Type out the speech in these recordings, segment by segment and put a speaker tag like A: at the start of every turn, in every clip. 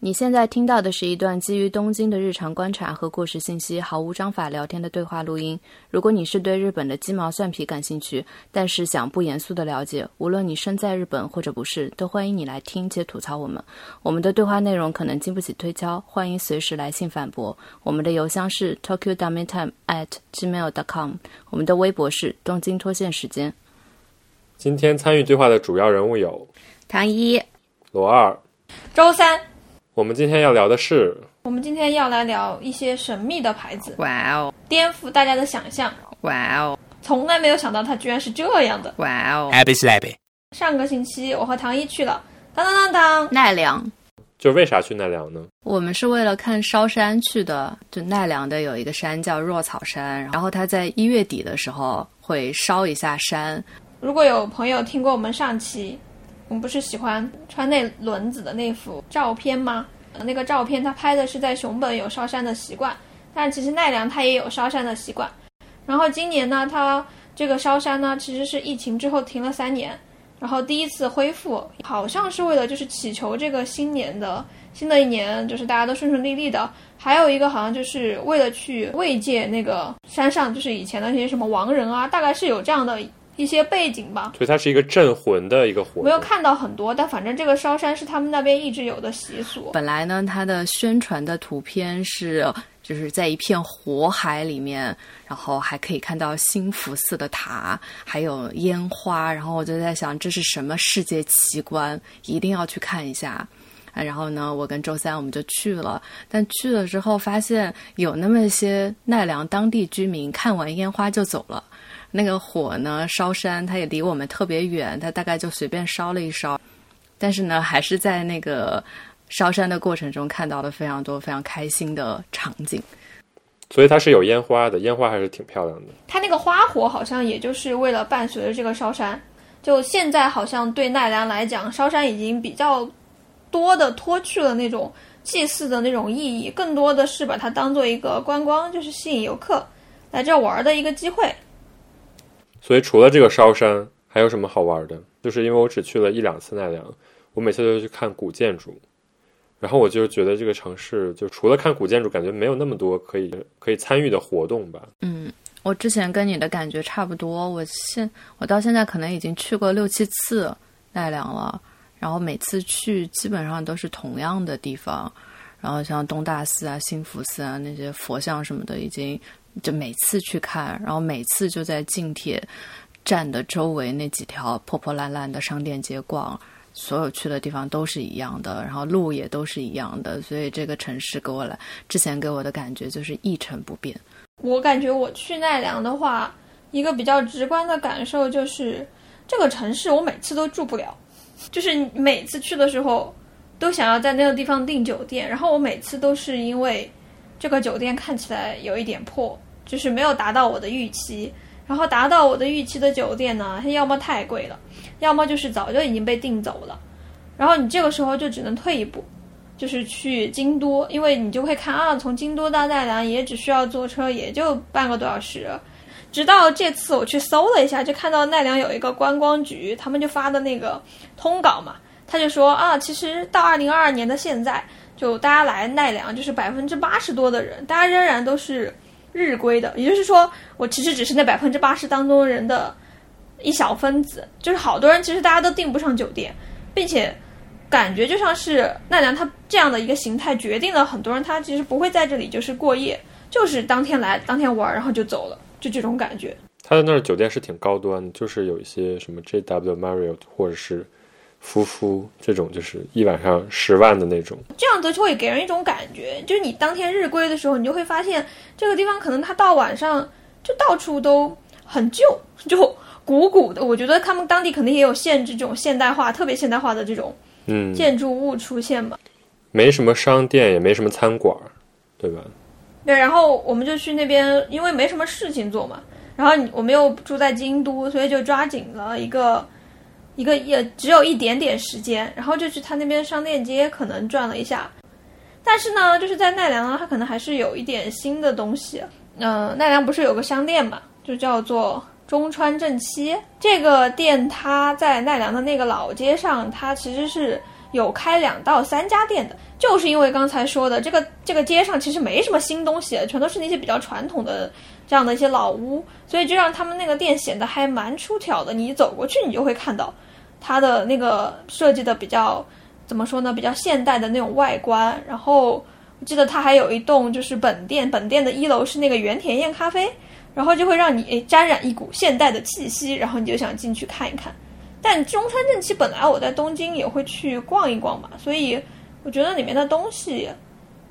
A: 你现在听到的是一段基于东京的日常观察和过时信息毫无章法聊天的对话录音。如果你是对日本的鸡毛蒜皮感兴趣，但是想不严肃的了解，无论你身在日本或者不是，都欢迎你来听且吐槽我们。我们的对话内容可能经不起推敲，欢迎随时来信反驳。我们的邮箱是 tokyo dummy time at gmail dot com，我们的微博是东京脱线时间。
B: 今天参与对话的主要人物有
A: 唐一、
B: 罗二、
C: 周三。
B: 我们今天要聊的是，
C: 我们今天要来聊一些神秘的牌子，
A: 哇哦，
C: 颠覆大家的想象。
A: 哇哦，
C: 从来没有想到它居然是这样的。
A: 哇哦
D: ，Happy Slappy。
C: 上个星期我和唐一去了，当当当当，
A: 奈良。
B: 就为啥去奈良呢？
A: 我们是为了看烧山去的。就奈良的有一个山叫若草山，然后它在一月底的时候会烧一下山。
C: 如果有朋友听过我们上期。我们不是喜欢川内轮子的那幅照片吗？那个照片他拍的是在熊本有烧山的习惯，但其实奈良他也有烧山的习惯。然后今年呢，他这个烧山呢，其实是疫情之后停了三年，然后第一次恢复，好像是为了就是祈求这个新年的新的一年就是大家都顺顺利利的。还有一个好像就是为了去慰藉那个山上就是以前的那些什么亡人啊，大概是有这样的。一些背景吧，
B: 所以它是一个镇魂的一个活。
C: 没有看到很多，但反正这个烧山是他们那边一直有的习俗。
A: 本来呢，它的宣传的图片是就是在一片火海里面，然后还可以看到新福寺的塔，还有烟花。然后我就在想，这是什么世界奇观？一定要去看一下。然后呢，我跟周三我们就去了，但去了之后发现有那么些奈良当地居民看完烟花就走了。那个火呢，烧山，它也离我们特别远，它大概就随便烧了一烧，但是呢，还是在那个烧山的过程中看到了非常多非常开心的场景。
B: 所以它是有烟花的，烟花还是挺漂亮的。
C: 它那个花火好像也就是为了伴随着这个烧山。就现在好像对奈良来讲，烧山已经比较多的脱去了那种祭祀的那种意义，更多的是把它当做一个观光，就是吸引游客来这玩的一个机会。
B: 所以除了这个烧山，还有什么好玩的？就是因为我只去了一两次奈良，我每次都去看古建筑，然后我就觉得这个城市就除了看古建筑，感觉没有那么多可以可以参与的活动吧。
A: 嗯，我之前跟你的感觉差不多，我现我到现在可能已经去过六七次奈良了，然后每次去基本上都是同样的地方，然后像东大寺啊、新福寺啊那些佛像什么的已经。就每次去看，然后每次就在近铁站的周围那几条破破烂烂的商店街逛，所有去的地方都是一样的，然后路也都是一样的，所以这个城市给我来之前给我的感觉就是一成不变。
C: 我感觉我去奈良的话，一个比较直观的感受就是这个城市我每次都住不了，就是每次去的时候都想要在那个地方订酒店，然后我每次都是因为这个酒店看起来有一点破。就是没有达到我的预期，然后达到我的预期的酒店呢，它要么太贵了，要么就是早就已经被订走了，然后你这个时候就只能退一步，就是去京都，因为你就会看啊，从京都到奈良也只需要坐车，也就半个多小时。直到这次我去搜了一下，就看到奈良有一个观光局，他们就发的那个通稿嘛，他就说啊，其实到二零二二年的现在，就大家来奈良，就是百分之八十多的人，大家仍然都是。日规的，也就是说，我其实只是那百分之八十当中人的一小分子，就是好多人其实大家都订不上酒店，并且感觉就像是奈良它这样的一个形态决定了很多人他其实不会在这里就是过夜，就是当天来当天玩，然后就走了，就这种感觉。
B: 他的那儿酒店是挺高端，就是有一些什么 JW Marriott 或者是。夫妇这种就是一晚上十万的那种，
C: 这样子就会给人一种感觉，就是你当天日归的时候，你就会发现这个地方可能它到晚上就到处都很旧，就古古的。我觉得他们当地肯定也有限制这种现代化、特别现代化的这种
B: 嗯
C: 建筑物出现嘛。
B: 没什么商店，也没什么餐馆，对吧？
C: 对，然后我们就去那边，因为没什么事情做嘛。然后我们又住在京都，所以就抓紧了一个。一个也只有一点点时间，然后就去他那边商店街可能转了一下，但是呢，就是在奈良呢，他可能还是有一点新的东西。嗯，奈良不是有个商店嘛，就叫做中川正七这个店，它在奈良的那个老街上，它其实是有开两到三家店的，就是因为刚才说的这个这个街上其实没什么新东西，全都是那些比较传统的这样的一些老屋，所以就让他们那个店显得还蛮出挑的。你走过去，你就会看到它的那个设计的比较怎么说呢，比较现代的那种外观。然后我记得它还有一栋就是本店，本店的一楼是那个原田燕咖啡，然后就会让你诶沾染一股现代的气息，然后你就想进去看一看。但中川正七本来我在东京也会去逛一逛嘛，所以我觉得里面的东西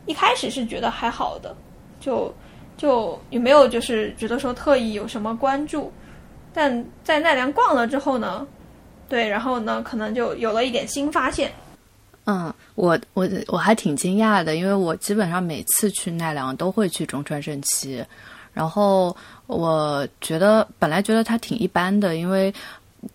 C: 一开始是觉得还好的，就就也没有就是觉得说特意有什么关注。但在奈良逛了之后呢，对，然后呢可能就有了一点新发现。
A: 嗯，我我我还挺惊讶的，因为我基本上每次去奈良都会去中川正七，然后我觉得本来觉得它挺一般的，因为。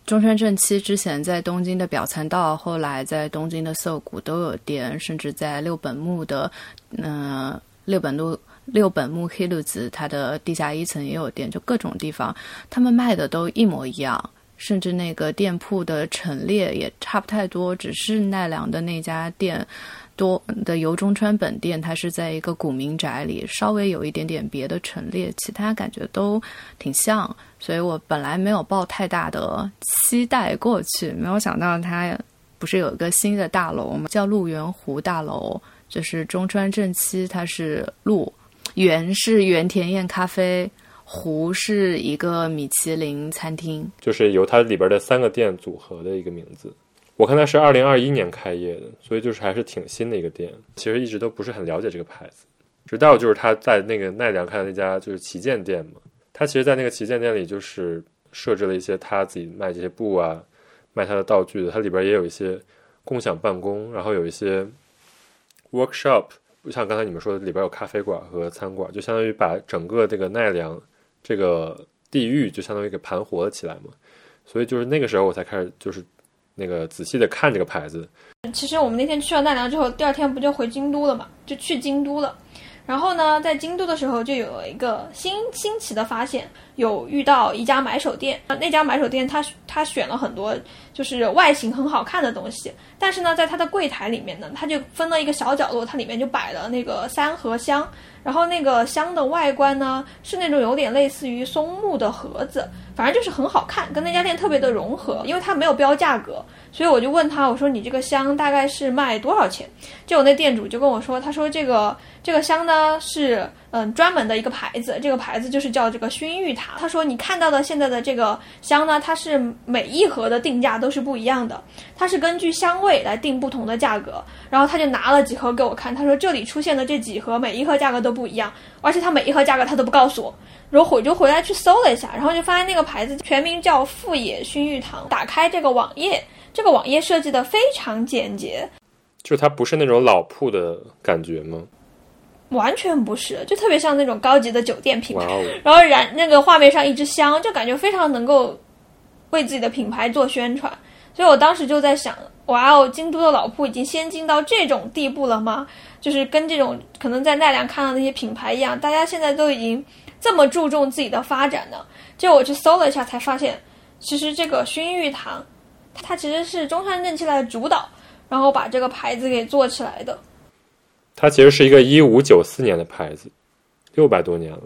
A: 中川正七之前在东京的表参道，后来在东京的涩谷都有店，甚至在六本木的，嗯，六本路六本木黑路子，它的地下一层也有店，就各种地方，他们卖的都一模一样，甚至那个店铺的陈列也差不太多，只是奈良的那家店。多的由中川本店，它是在一个古民宅里，稍微有一点点别的陈列，其他感觉都挺像，所以我本来没有抱太大的期待过去，没有想到它不是有一个新的大楼吗？叫鹿园湖大楼，就是中川正七，它是鹿，园是原田燕咖啡，湖是一个米其林餐厅，
B: 就是由它里边的三个店组合的一个名字。我看它是二零二一年开业的，所以就是还是挺新的一个店。其实一直都不是很了解这个牌子，直到就是他在那个奈良开的那家就是旗舰店嘛。他其实，在那个旗舰店里就是设置了一些他自己卖这些布啊，卖他的道具的。它里边也有一些共享办公，然后有一些 workshop，像刚才你们说的，里边有咖啡馆和餐馆，就相当于把整个这个奈良这个地域就相当于给盘活了起来嘛。所以就是那个时候我才开始就是。那个仔细的看这个牌子。
C: 其实我们那天去了奈良之后，第二天不就回京都了嘛？就去京都了。然后呢，在京都的时候就有了一个新新奇的发现，有遇到一家买手店。那家买手店，他他选了很多就是外形很好看的东西，但是呢，在他的柜台里面呢，他就分了一个小角落，它里面就摆了那个三盒香。然后那个箱的外观呢，是那种有点类似于松木的盒子。反正就是很好看，跟那家店特别的融合，因为它没有标价格，所以我就问他，我说你这个香大概是卖多少钱？结果那店主就跟我说，他说这个这个香呢是嗯专门的一个牌子，这个牌子就是叫这个薰玉塔。他说你看到的现在的这个香呢，它是每一盒的定价都是不一样的，它是根据香味来定不同的价格。然后他就拿了几盒给我看，他说这里出现的这几盒每一盒价格都不一样，而且他每一盒价格他都不告诉我。然后我就回来去搜了一下，然后就发现那个牌子全名叫富野薰玉堂。打开这个网页，这个网页设计的非常简洁，
B: 就它不是那种老铺的感觉吗？
C: 完全不是，就特别像那种高级的酒店品牌。然后燃那个画面上一支香，就感觉非常能够为自己的品牌做宣传。所以我当时就在想，哇哦，京都的老铺已经先进到这种地步了吗？就是跟这种可能在奈良看到那些品牌一样，大家现在都已经。这么注重自己的发展呢？就我去搜了一下，才发现，其实这个薰玉堂，它其实是中山正气来主导，然后把这个牌子给做起来的。
B: 它其实是一个一五九四年的牌子，六百多年了。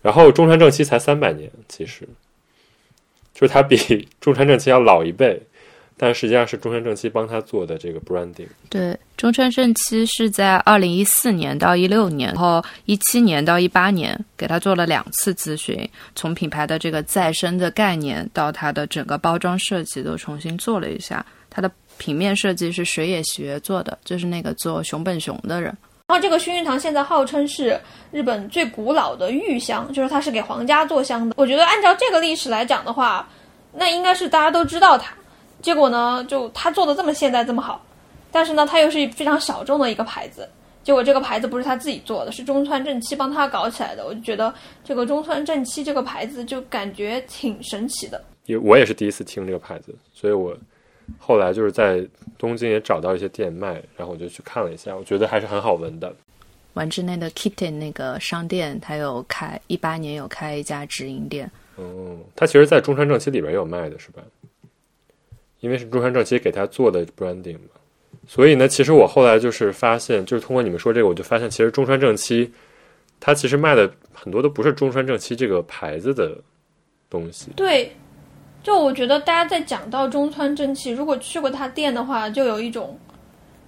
B: 然后中山正七才三百年，其实，就是它比中山正七要老一辈。但实际上是中川正七帮他做的这个 branding。
A: 对，中川正七是在二零一四年到一六年，然后一七年到一八年给他做了两次咨询，从品牌的这个再生的概念到它的整个包装设计都重新做了一下。它的平面设计是水野学做的，就是那个做熊本熊的人。
C: 然后这个薰衣堂现在号称是日本最古老的玉香，就是它是给皇家做香的。我觉得按照这个历史来讲的话，那应该是大家都知道它。结果呢，就他做的这么现代这么好，但是呢，他又是非常小众的一个牌子。结果这个牌子不是他自己做的，是中川正七帮他搞起来的。我就觉得这个中川正七这个牌子就感觉挺神奇的。
B: 也我也是第一次听这个牌子，所以我后来就是在东京也找到一些店卖，然后我就去看了一下，我觉得还是很好闻的。
A: 丸之内的 Kitten 那个商店，他有开一八年有开一家直营店。
B: 哦，他其实，在中川正七里边也有卖的是吧？因为是中山正七给他做的 branding 嘛，所以呢，其实我后来就是发现，就是通过你们说这个，我就发现，其实中川正七，它其实卖的很多都不是中川正七这个牌子的东西。
C: 对，就我觉得大家在讲到中川正气，如果去过他店的话，就有一种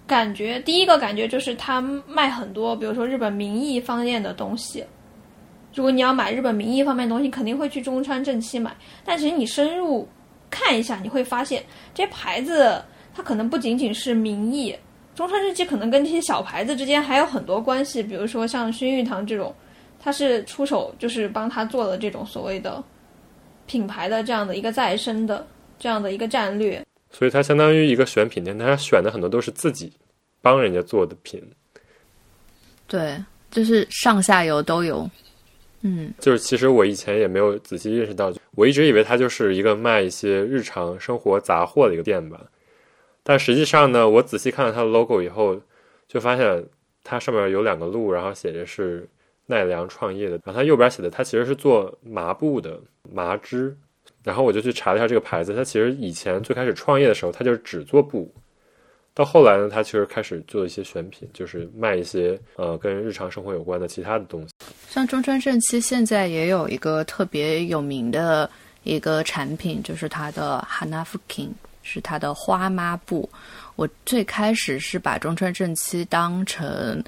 C: 感觉。第一个感觉就是他卖很多，比如说日本名义方面的东西。如果你要买日本名义方面的东西，肯定会去中川正气买。但其实你深入看一下，你会发现这些牌子它可能不仅仅是名义，中川日记可能跟这些小牌子之间还有很多关系。比如说像薰玉堂这种，它是出手就是帮他做了这种所谓的品牌的这样的一个再生的这样的一个战略。
B: 所以它相当于一个选品店，它选的很多都是自己帮人家做的品。
A: 对，就是上下游都有。嗯，
B: 就是其实我以前也没有仔细认识到，我一直以为它就是一个卖一些日常生活杂货的一个店吧。但实际上呢，我仔细看了它的 logo 以后，就发现它上面有两个鹿，然后写着是奈良创业的，然后它右边写的它其实是做麻布的麻织。然后我就去查了一下这个牌子，它其实以前最开始创业的时候，它就是只做布。到后来呢，他其实开始做一些选品，就是卖一些呃跟日常生活有关的其他的东西。
A: 像中川正七现在也有一个特别有名的一个产品，就是它的 Hanafukin，是它的花抹布。我最开始是把中川正七当成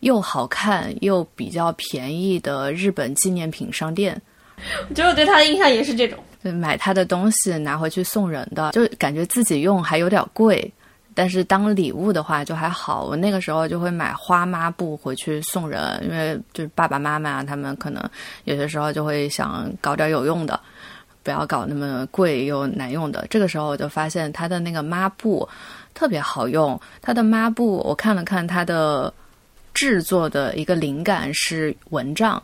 A: 又好看又比较便宜的日本纪念品商店。
C: 我觉得我对他的印象也是这种，
A: 对，买他的东西拿回去送人的，就感觉自己用还有点贵，但是当礼物的话就还好。我那个时候就会买花抹布回去送人，因为就是爸爸妈妈他们可能有些时候就会想搞点有用的，不要搞那么贵又难用的。这个时候我就发现它的那个抹布特别好用，它的抹布我看了看它的制作的一个灵感是蚊帐。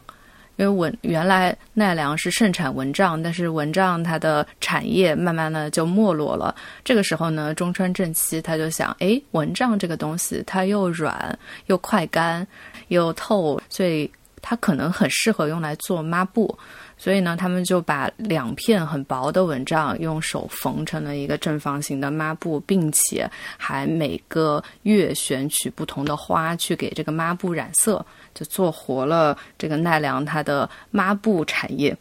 A: 因为蚊原来奈良是盛产蚊帐，但是蚊帐它的产业慢慢的就没落了。这个时候呢，中川正七他就想，哎，蚊帐这个东西它又软又快干又透，所以它可能很适合用来做抹布。所以呢，他们就把两片很薄的蚊帐用手缝成了一个正方形的抹布，并且还每个月选取不同的花去给这个抹布染色。就做活了这个奈良它的抹布产业，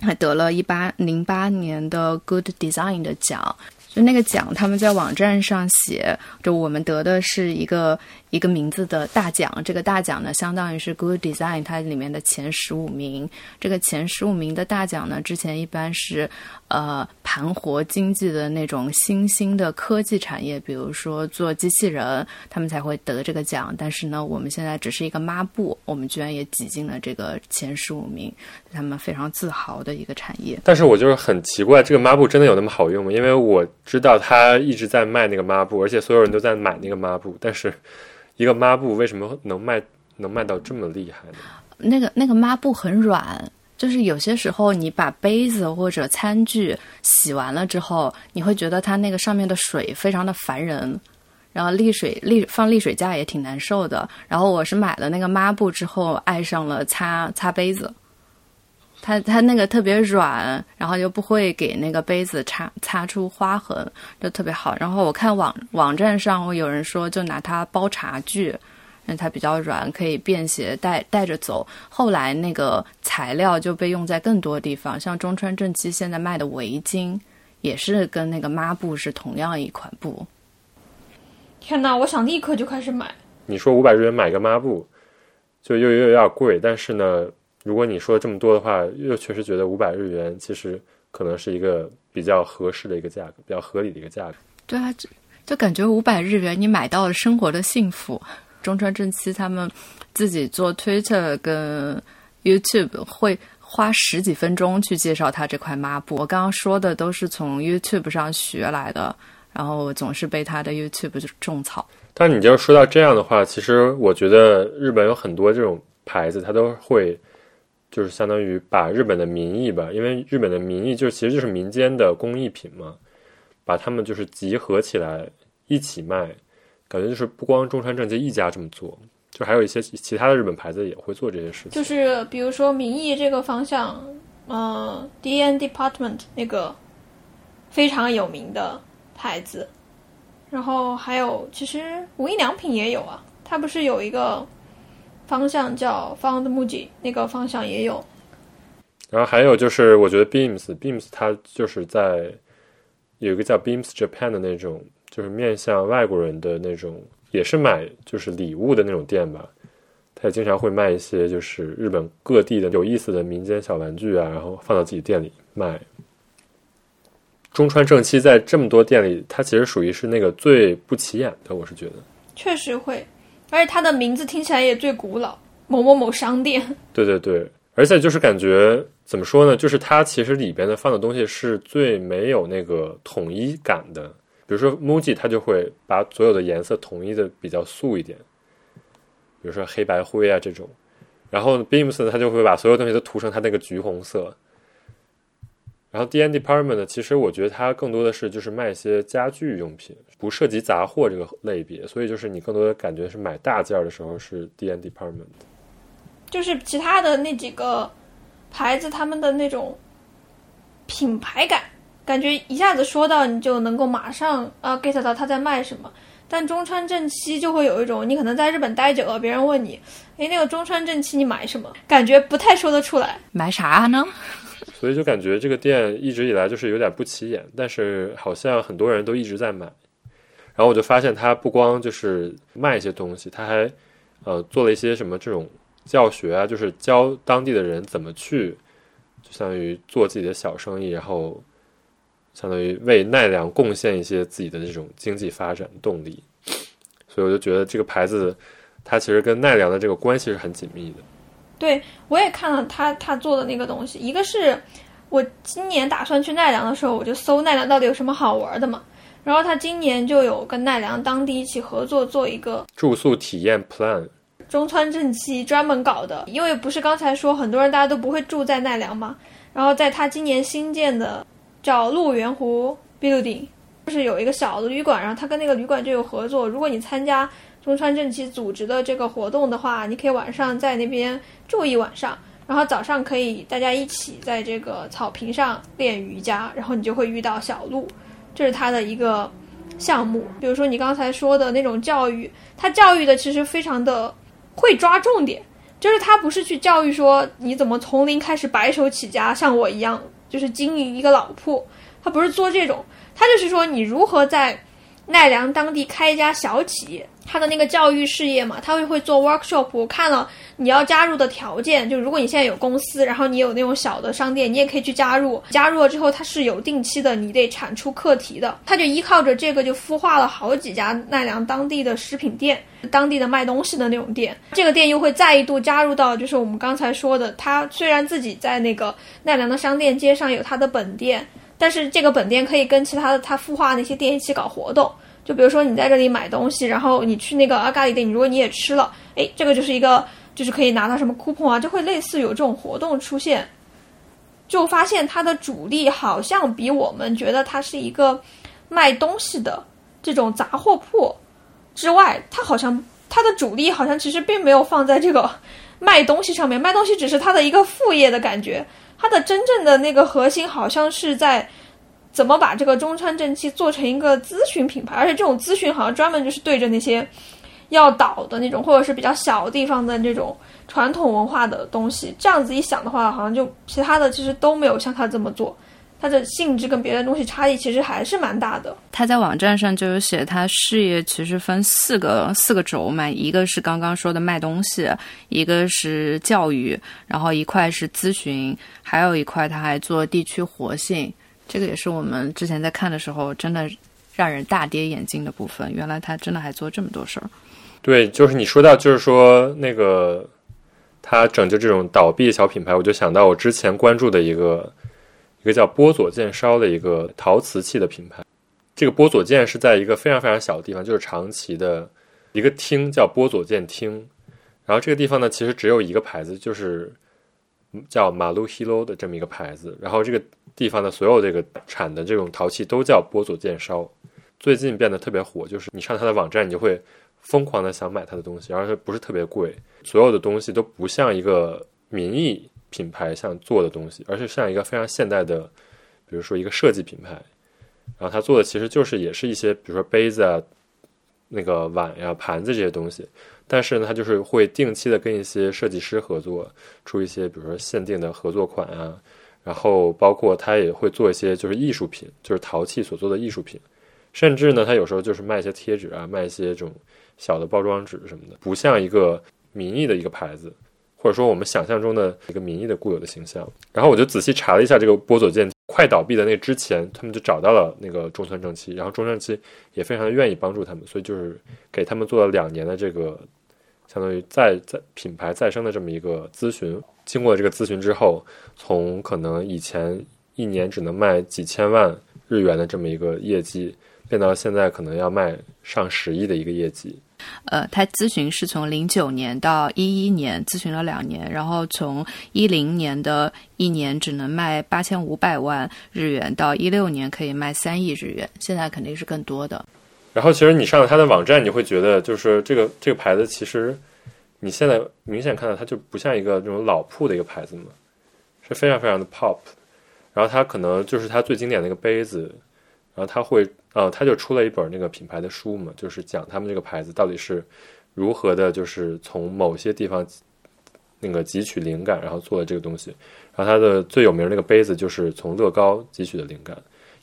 A: 还得了一八零八年的 Good Design 的奖。就那个奖，他们在网站上写，就我们得的是一个一个名字的大奖。这个大奖呢，相当于是 Good Design 它里面的前十五名。这个前十五名的大奖呢，之前一般是呃盘活经济的那种新兴的科技产业，比如说做机器人，他们才会得这个奖。但是呢，我们现在只是一个抹布，我们居然也挤进了这个前十五名，他们非常自豪的一个产业。
B: 但是我就是很奇怪，这个抹布真的有那么好用吗？因为我知道他一直在卖那个抹布，而且所有人都在买那个抹布。但是，一个抹布为什么能卖能卖到这么厉害呢？
A: 那个那个抹布很软，就是有些时候你把杯子或者餐具洗完了之后，你会觉得它那个上面的水非常的烦人，然后沥水沥放沥水架也挺难受的。然后我是买了那个抹布之后，爱上了擦擦杯子。它它那个特别软，然后又不会给那个杯子擦擦出花痕，就特别好。然后我看网网站上，我有人说就拿它包茶具，因为它比较软，可以便携带带着走。后来那个材料就被用在更多地方，像中川正七现在卖的围巾，也是跟那个抹布是同样一款布。
C: 天哪，我想立刻就开始买。
B: 你说五百日元买个抹布，就又又有点贵，但是呢？如果你说这么多的话，又确实觉得五百日元其实可能是一个比较合适的一个价格，比较合理的一个价格。
A: 对啊，就就感觉五百日元你买到了生活的幸福。中川正七他们自己做 Twitter 跟 YouTube 会花十几分钟去介绍他这块抹布。我刚刚说的都是从 YouTube 上学来的，然后总是被他的 YouTube 就种草。
B: 但你就说到这样的话，其实我觉得日本有很多这种牌子，它都会。就是相当于把日本的民意吧，因为日本的民意就是其实就是民间的工艺品嘛，把它们就是集合起来一起卖，感觉就是不光中川正介一家这么做，就还有一些其他的日本牌子也会做这些事情。
C: 就是比如说民意这个方向，嗯，D N Department 那个非常有名的牌子，然后还有，其实无印良品也有啊，它不是有一个方向叫 Found Muji，那个方向也有。
B: 然后还有就是，我觉得 Beams，Beams 它就是在有一个叫 Beams Japan 的那种，就是面向外国人的那种，也是买就是礼物的那种店吧。它也经常会卖一些就是日本各地的有意思的民间小玩具啊，然后放到自己店里卖。中川正七在这么多店里，它其实属于是那个最不起眼的，我是觉得。
C: 确实会，而且它的名字听起来也最古老，某某某商店。
B: 对对对，而且就是感觉怎么说呢？就是它其实里边的放的东西是最没有那个统一感的。比如说 MUJI，它就会把所有的颜色统一的比较素一点，比如说黑白灰啊这种。然后 Beams 呢，它就会把所有东西都涂成它那个橘红色。然后 D N Department 呢，其实我觉得它更多的是就是卖一些家具用品，不涉及杂货这个类别，所以就是你更多的感觉是买大件儿的时候是 D N Department。
C: 就是其他的那几个牌子，他们的那种品牌感，感觉一下子说到你就能够马上啊 get 到他在卖什么。但中川正七就会有一种，你可能在日本待久了，别人问你，哎，那个中川正七你买什么？感觉不太说得出来。
A: 买啥呢？
B: 所以就感觉这个店一直以来就是有点不起眼，但是好像很多人都一直在买。然后我就发现他不光就是卖一些东西，他还呃做了一些什么这种教学啊，就是教当地的人怎么去，就相当于做自己的小生意，然后相当于为奈良贡献一些自己的这种经济发展动力。所以我就觉得这个牌子它其实跟奈良的这个关系是很紧密的。
C: 对我也看了他他做的那个东西，一个是我今年打算去奈良的时候，我就搜奈良到底有什么好玩的嘛。然后他今年就有跟奈良当地一起合作做一个
B: 住宿体验 Plan，
C: 中川正七专门搞的，因为不是刚才说很多人大家都不会住在奈良嘛，然后在他今年新建的叫鹿园湖 Building，就是有一个小的旅馆，然后他跟那个旅馆就有合作，如果你参加中川正七组织的这个活动的话，你可以晚上在那边住一晚上，然后早上可以大家一起在这个草坪上练瑜伽，然后你就会遇到小鹿，这是他的一个项目。比如说你刚才说的那种教育，他教育的其实非常的会抓重点，就是他不是去教育说你怎么从零开始白手起家，像我一样就是经营一个老铺，他不是做这种，他就是说你如何在奈良当地开一家小企业。他的那个教育事业嘛，他会会做 workshop。我看了你要加入的条件，就如果你现在有公司，然后你有那种小的商店，你也可以去加入。加入了之后，它是有定期的，你得产出课题的。他就依靠着这个，就孵化了好几家奈良当地的食品店，当地的卖东西的那种店。这个店又会再一度加入到，就是我们刚才说的，他虽然自己在那个奈良的商店街上有他的本店，但是这个本店可以跟其他的他孵化那些店一起搞活动。就比如说你在这里买东西，然后你去那个阿咖喱店，你如果你也吃了，哎，这个就是一个就是可以拿到什么 coupon 啊，就会类似有这种活动出现。就发现它的主力好像比我们觉得它是一个卖东西的这种杂货铺之外，它好像它的主力好像其实并没有放在这个 卖东西上面，卖东西只是它的一个副业的感觉。它的真正的那个核心好像是在。怎么把这个中川正气做成一个咨询品牌？而且这种咨询好像专门就是对着那些要倒的那种，或者是比较小地方的这种传统文化的东西。这样子一想的话，好像就其他的其实都没有像他这么做。它的性质跟别的东西差异其实还是蛮大的。
A: 他在网站上就有写，他事业其实分四个四个轴嘛，一个是刚刚说的卖东西，一个是教育，然后一块是咨询，还有一块他还做地区活性。这个也是我们之前在看的时候，真的让人大跌眼镜的部分。原来他真的还做这么多事儿。
B: 对，就是你说到，就是说那个他拯救这种倒闭小品牌，我就想到我之前关注的一个一个叫波佐见烧的一个陶瓷器的品牌。这个波佐见是在一个非常非常小的地方，就是长崎的一个厅叫波佐见厅。然后这个地方呢，其实只有一个牌子，就是叫马路 hiro 的这么一个牌子。然后这个地方的所有这个产的这种陶器都叫波佐见烧，最近变得特别火，就是你上它的网站，你就会疯狂的想买它的东西，而且不是特别贵，所有的东西都不像一个民艺品牌像做的东西，而是像一个非常现代的，比如说一个设计品牌，然后他做的其实就是也是一些，比如说杯子啊、那个碗呀、盘子这些东西，但是呢，他就是会定期的跟一些设计师合作，出一些比如说限定的合作款啊，然后包括他也会做一些就是艺术品，就是陶器所做的艺术品，甚至呢，他有时候就是卖一些贴纸啊，卖一些这种小的包装纸什么的，不像一个名义的一个牌子。或者说我们想象中的一个名义的固有的形象，然后我就仔细查了一下这个波佐健快倒闭的那之前，他们就找到了那个中村正七，然后中村正七也非常愿意帮助他们，所以就是给他们做了两年的这个相当于再再品牌再生的这么一个咨询。经过这个咨询之后，从可能以前一年只能卖几千万日元的这么一个业绩，变到现在可能要卖上十亿的一个业绩。
A: 呃，他咨询是从零九年到一一年，咨询了两年，然后从一零年的一年只能卖八千五百万日元，到一六年可以卖三亿日元，现在肯定是更多的。
B: 然后，其实你上了他的网站，你会觉得就是这个这个牌子，其实你现在明显看到它就不像一个这种老铺的一个牌子嘛，是非常非常的 pop。然后它可能就是它最经典的一个杯子，然后它会。呃，他就出了一本那个品牌的书嘛，就是讲他们这个牌子到底是如何的，就是从某些地方那个汲取灵感，然后做的这个东西。然后它的最有名那个杯子就是从乐高汲取的灵感，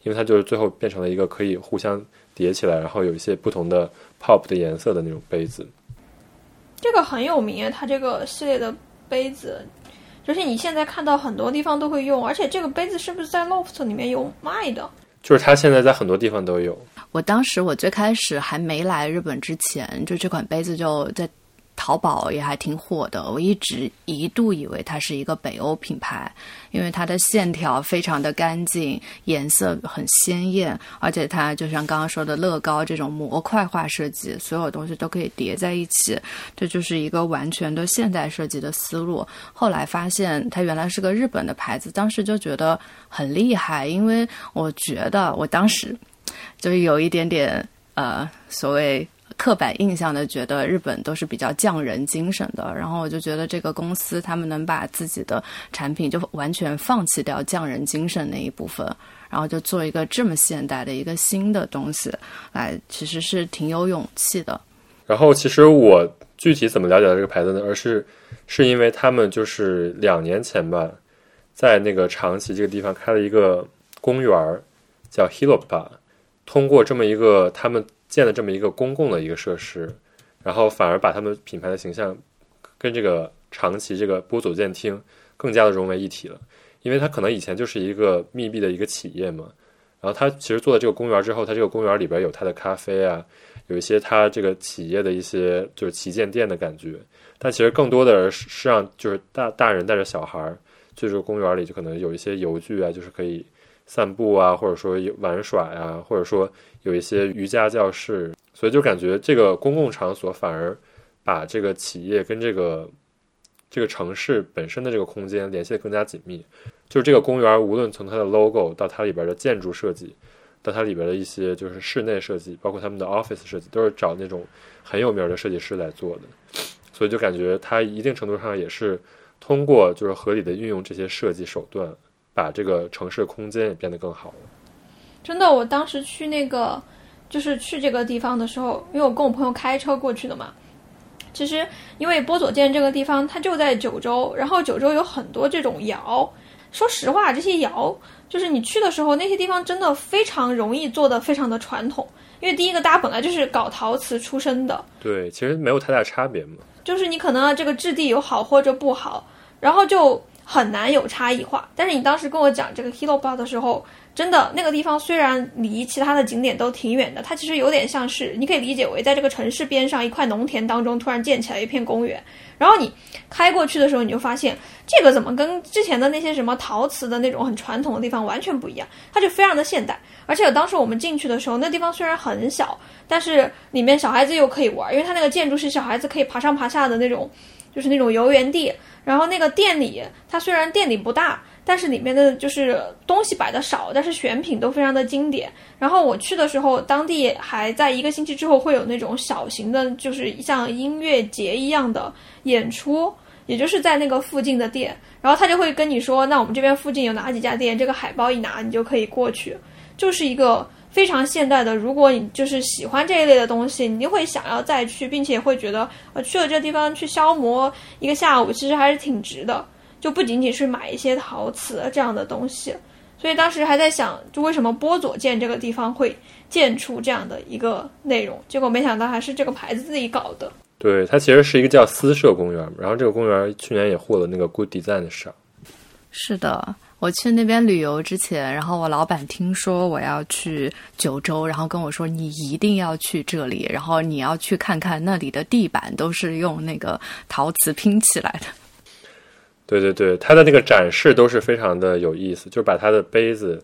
B: 因为它就是最后变成了一个可以互相叠起来，然后有一些不同的 pop 的颜色的那种杯子。
C: 这个很有名，它这个系列的杯子，就是你现在看到很多地方都会用，而且这个杯子是不是在 loft 里面有卖的？
B: 就是它现在在很多地方都有。
A: 我当时我最开始还没来日本之前，就这款杯子就在淘宝也还挺火的。我一直一度以为它是一个北欧品牌，因为它的线条非常的干净，颜色很鲜艳，而且它就像刚刚说的乐高这种模块化设计，所有东西都可以叠在一起，这就是一个完全的现代设计的思路。后来发现它原来是个日本的牌子，当时就觉得很厉害，因为我觉得我当时。就是有一点点呃，所谓刻板印象的，觉得日本都是比较匠人精神的。然后我就觉得这个公司他们能把自己的产品就完全放弃掉匠人精神那一部分，然后就做一个这么现代的一个新的东西来，其实是挺有勇气的。
B: 然后其实我具体怎么了解到这个牌子呢？而是是因为他们就是两年前吧，在那个长崎这个地方开了一个公园儿，叫 Hilopa。通过这么一个他们建了这么一个公共的一个设施，然后反而把他们品牌的形象跟这个长崎这个波佐见厅更加的融为一体了。因为它可能以前就是一个密闭的一个企业嘛，然后它其实做了这个公园之后，它这个公园里边有它的咖啡啊，有一些它这个企业的一些就是旗舰店的感觉。但其实更多的是让就是大大人带着小孩儿去这个公园里，就可能有一些游具啊，就是可以。散步啊，或者说玩耍呀，或者说有一些瑜伽教室，所以就感觉这个公共场所反而把这个企业跟这个这个城市本身的这个空间联系的更加紧密。就是这个公园，无论从它的 logo 到它里边的建筑设计，到它里边的一些就是室内设计，包括他们的 office 设计，都是找那种很有名的设计师来做的。所以就感觉它一定程度上也是通过就是合理的运用这些设计手段。把这个城市空间也变得更好了。
C: 真的，我当时去那个，就是去这个地方的时候，因为我跟我朋友开车过去的嘛。其实，因为波佐见这个地方，它就在九州，然后九州有很多这种窑。说实话，这些窑，就是你去的时候，那些地方真的非常容易做的非常的传统。因为第一个，大家本来就是搞陶瓷出身的。
B: 对，其实没有太大差别嘛。
C: 就是你可能这个质地有好或者不好，然后就。很难有差异化，但是你当时跟我讲这个 Hiloba 的时候，真的那个地方虽然离其他的景点都挺远的，它其实有点像是你可以理解为在这个城市边上一块农田当中突然建起来一片公园，然后你开过去的时候，你就发现这个怎么跟之前的那些什么陶瓷的那种很传统的地方完全不一样，它就非常的现代，而且当时我们进去的时候，那地方虽然很小，但是里面小孩子又可以玩，因为它那个建筑是小孩子可以爬上爬下的那种，就是那种游园地。然后那个店里，它虽然店里不大，但是里面的就是东西摆的少，但是选品都非常的经典。然后我去的时候，当地还在一个星期之后会有那种小型的，就是像音乐节一样的演出，也就是在那个附近的店。然后他就会跟你说，那我们这边附近有哪几家店，这个海报一拿，你就可以过去。就是一个非常现代的。如果你就是喜欢这一类的东西，你就会想要再去，并且会觉得呃去了这地方去消磨一个下午，其实还是挺值的。就不仅仅是买一些陶瓷这样的东西。所以当时还在想，就为什么波佐见这个地方会建出这样的一个内容？结果没想到还是这个牌子自己搞的。
B: 对，它其实是一个叫私设公园，然后这个公园去年也获了那个 Good Design 的赏。
A: 是的，我去那边旅游之前，然后我老板听说我要去九州，然后跟我说你一定要去这里，然后你要去看看那里的地板都是用那个陶瓷拼起来的。
B: 对对对，它的那个展示都是非常的有意思，就是把它的杯子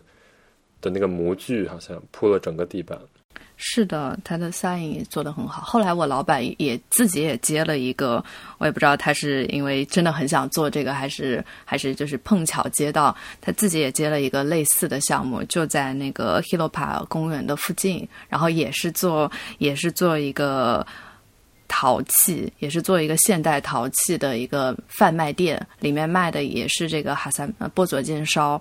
B: 的那个模具好像铺了整个地板。
A: 是的，他的 sign 也做得很好。后来我老板也自己也接了一个，我也不知道他是因为真的很想做这个，还是还是就是碰巧接到，他自己也接了一个类似的项目，就在那个 Hilopa 公园的附近，然后也是做也是做一个。陶器也是做一个现代陶器的一个贩卖店，里面卖的也是这个哈萨波佐见烧。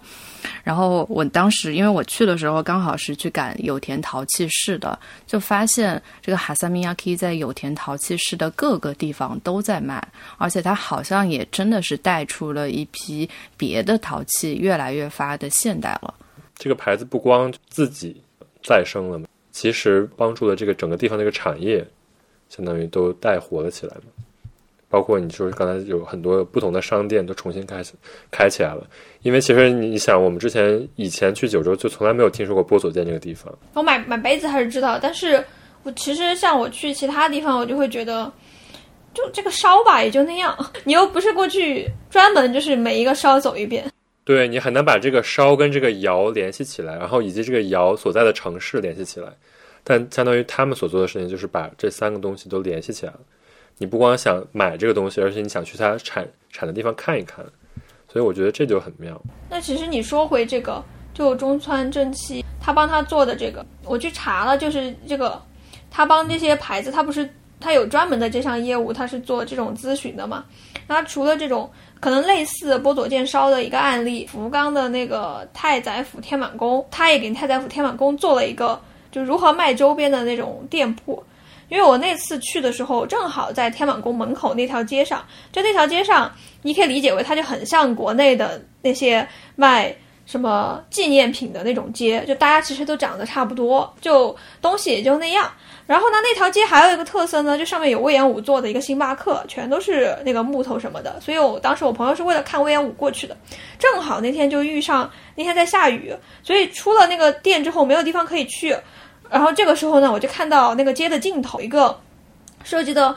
A: 然后我当时因为我去的时候刚好是去赶有田陶器市的，就发现这个哈萨米亚 k 在有田陶器市的各个地方都在卖，而且它好像也真的是带出了一批别的陶器越来越发的现代了。
B: 这个牌子不光自己再生了，其实帮助了这个整个地方的一个产业。相当于都带活了起来嘛，包括你说刚才有很多不同的商店都重新开开起来了，因为其实你想，我们之前以前去九州就从来没有听说过波佐店这个地方。
C: 我买买杯子还是知道，但是我其实像我去其他地方，我就会觉得，就这个烧吧也就那样，你又不是过去专门就是每一个烧走一遍。
B: 对你很难把这个烧跟这个窑联系起来，然后以及这个窑所在的城市联系起来。但相当于他们所做的事情，就是把这三个东西都联系起来了。你不光想买这个东西，而且你想去它产产的地方看一看，所以我觉得这就很妙。
C: 那其实你说回这个，就中川正气他帮他做的这个，我去查了，就是这个他帮这些牌子，他不是他有专门的这项业务，他是做这种咨询的嘛？那除了这种可能类似波佐见烧的一个案例，福冈的那个太宰府天满宫，他也给太宰府天满宫做了一个。就如何卖周边的那种店铺，因为我那次去的时候正好在天满宫门口那条街上，就那条街上，你可以理解为它就很像国内的那些卖什么纪念品的那种街，就大家其实都长得差不多，就东西也就那样。然后呢，那条街还有一个特色呢，就上面有魏延武做的一个星巴克，全都是那个木头什么的。所以我当时我朋友是为了看魏延武过去的，正好那天就遇上那天在下雨，所以出了那个店之后没有地方可以去。然后这个时候呢，我就看到那个街的尽头一个设计的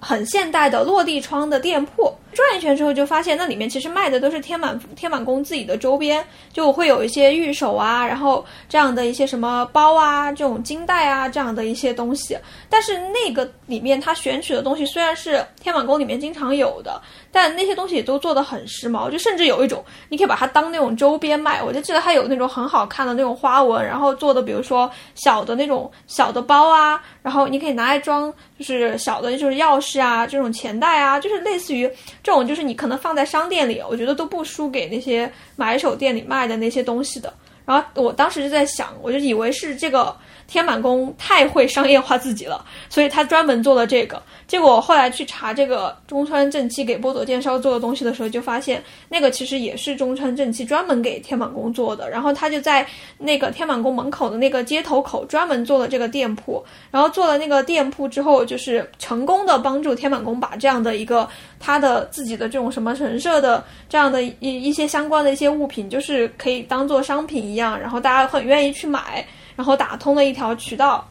C: 很现代的落地窗的店铺。转一圈之后，就发现那里面其实卖的都是天满天满宫自己的周边，就会有一些玉手啊，然后这样的一些什么包啊，这种金带啊，这样的一些东西。但是那个里面他选取的东西虽然是天满宫里面经常有的，但那些东西也都做的很时髦，就甚至有一种你可以把它当那种周边卖。我就记得它有那种很好看的那种花纹，然后做的比如说小的那种小的包啊，然后你可以拿来装，就是小的就是钥匙是啊，这种钱袋啊，就是类似于。这种就是你可能放在商店里，我觉得都不输给那些买手店里卖的那些东西的。然后我当时就在想，我就以为是这个。天满宫太会商业化自己了，所以他专门做了这个。结果后来去查这个中川正七给波佐见烧做的东西的时候，就发现那个其实也是中川正七专门给天满宫做的。然后他就在那个天满宫门口的那个街头口专门做了这个店铺。然后做了那个店铺之后，就是成功的帮助天满宫把这样的一个他的自己的这种什么神社的这样的一一些相关的一些物品，就是可以当做商品一样，然后大家很愿意去买。然后打通了一条渠道，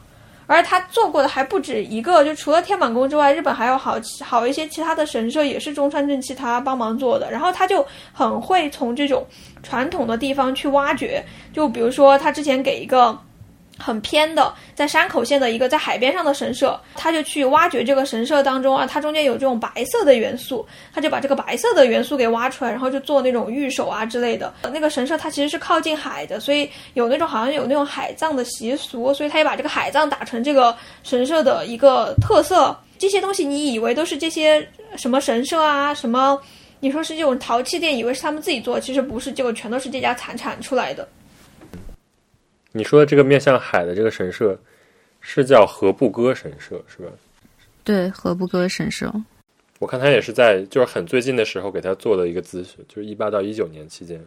C: 而他做过的还不止一个，就除了天满宫之外，日本还有好好一些其他的神社也是中川正气他帮忙做的。然后他就很会从这种传统的地方去挖掘，就比如说他之前给一个。很偏的，在山口县的一个在海边上的神社，他就去挖掘这个神社当中啊，它中间有这种白色的元素，他就把这个白色的元素给挖出来，然后就做那种玉手啊之类的。那个神社它其实是靠近海的，所以有那种好像有那种海葬的习俗，所以他也把这个海葬打成这个神社的一个特色。这些东西你以为都是这些什么神社啊，什么你说是这种陶器店，以为是他们自己做，其实不是，结果全都是这家产产出来的。
B: 你说的这个面向海的这个神社，是叫和布歌神社是吧？
A: 对，和布歌神社。
B: 我看他也是在就是很最近的时候给他做的一个咨询，就是一八到一九年期间，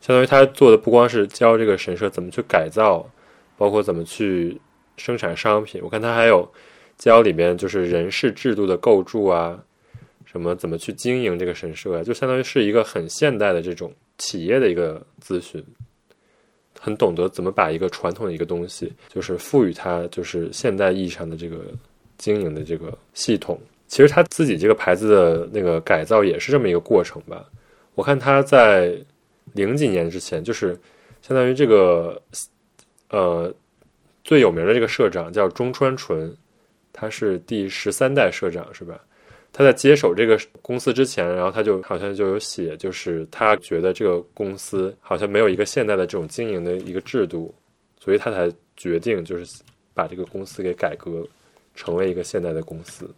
B: 相当于他做的不光是教这个神社怎么去改造，包括怎么去生产商品，我看他还有教里面就是人事制度的构筑啊，什么怎么去经营这个神社啊，就相当于是一个很现代的这种企业的一个咨询。很懂得怎么把一个传统的一个东西，就是赋予它就是现代意义上的这个经营的这个系统。其实他自己这个牌子的那个改造也是这么一个过程吧。我看他在零几年之前，就是相当于这个呃最有名的这个社长叫中川纯，他是第十三代社长是吧？他在接手这个公司之前，然后他就好像就有写，就是他觉得这个公司好像没有一个现代的这种经营的一个制度，所以他才决定就是把这个公司给改革，成为一个现代的公司。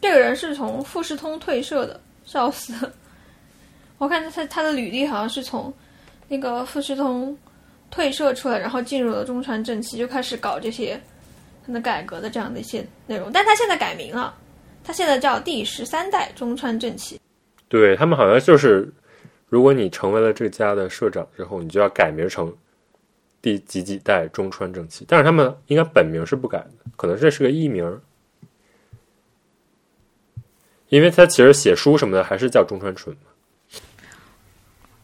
C: 这个人是从富士通退社的，笑死！我看他他的履历好像是从那个富士通退社出来，然后进入了中川正气，就开始搞这些他的改革的这样的一些内容，但他现在改名了。他现在叫第十三代中川正气，
B: 对他们好像就是，如果你成为了这家的社长之后，你就要改名成第几几代中川正气。但是他们应该本名是不改的，可能这是个艺名，因为他其实写书什么的还是叫中川纯嘛。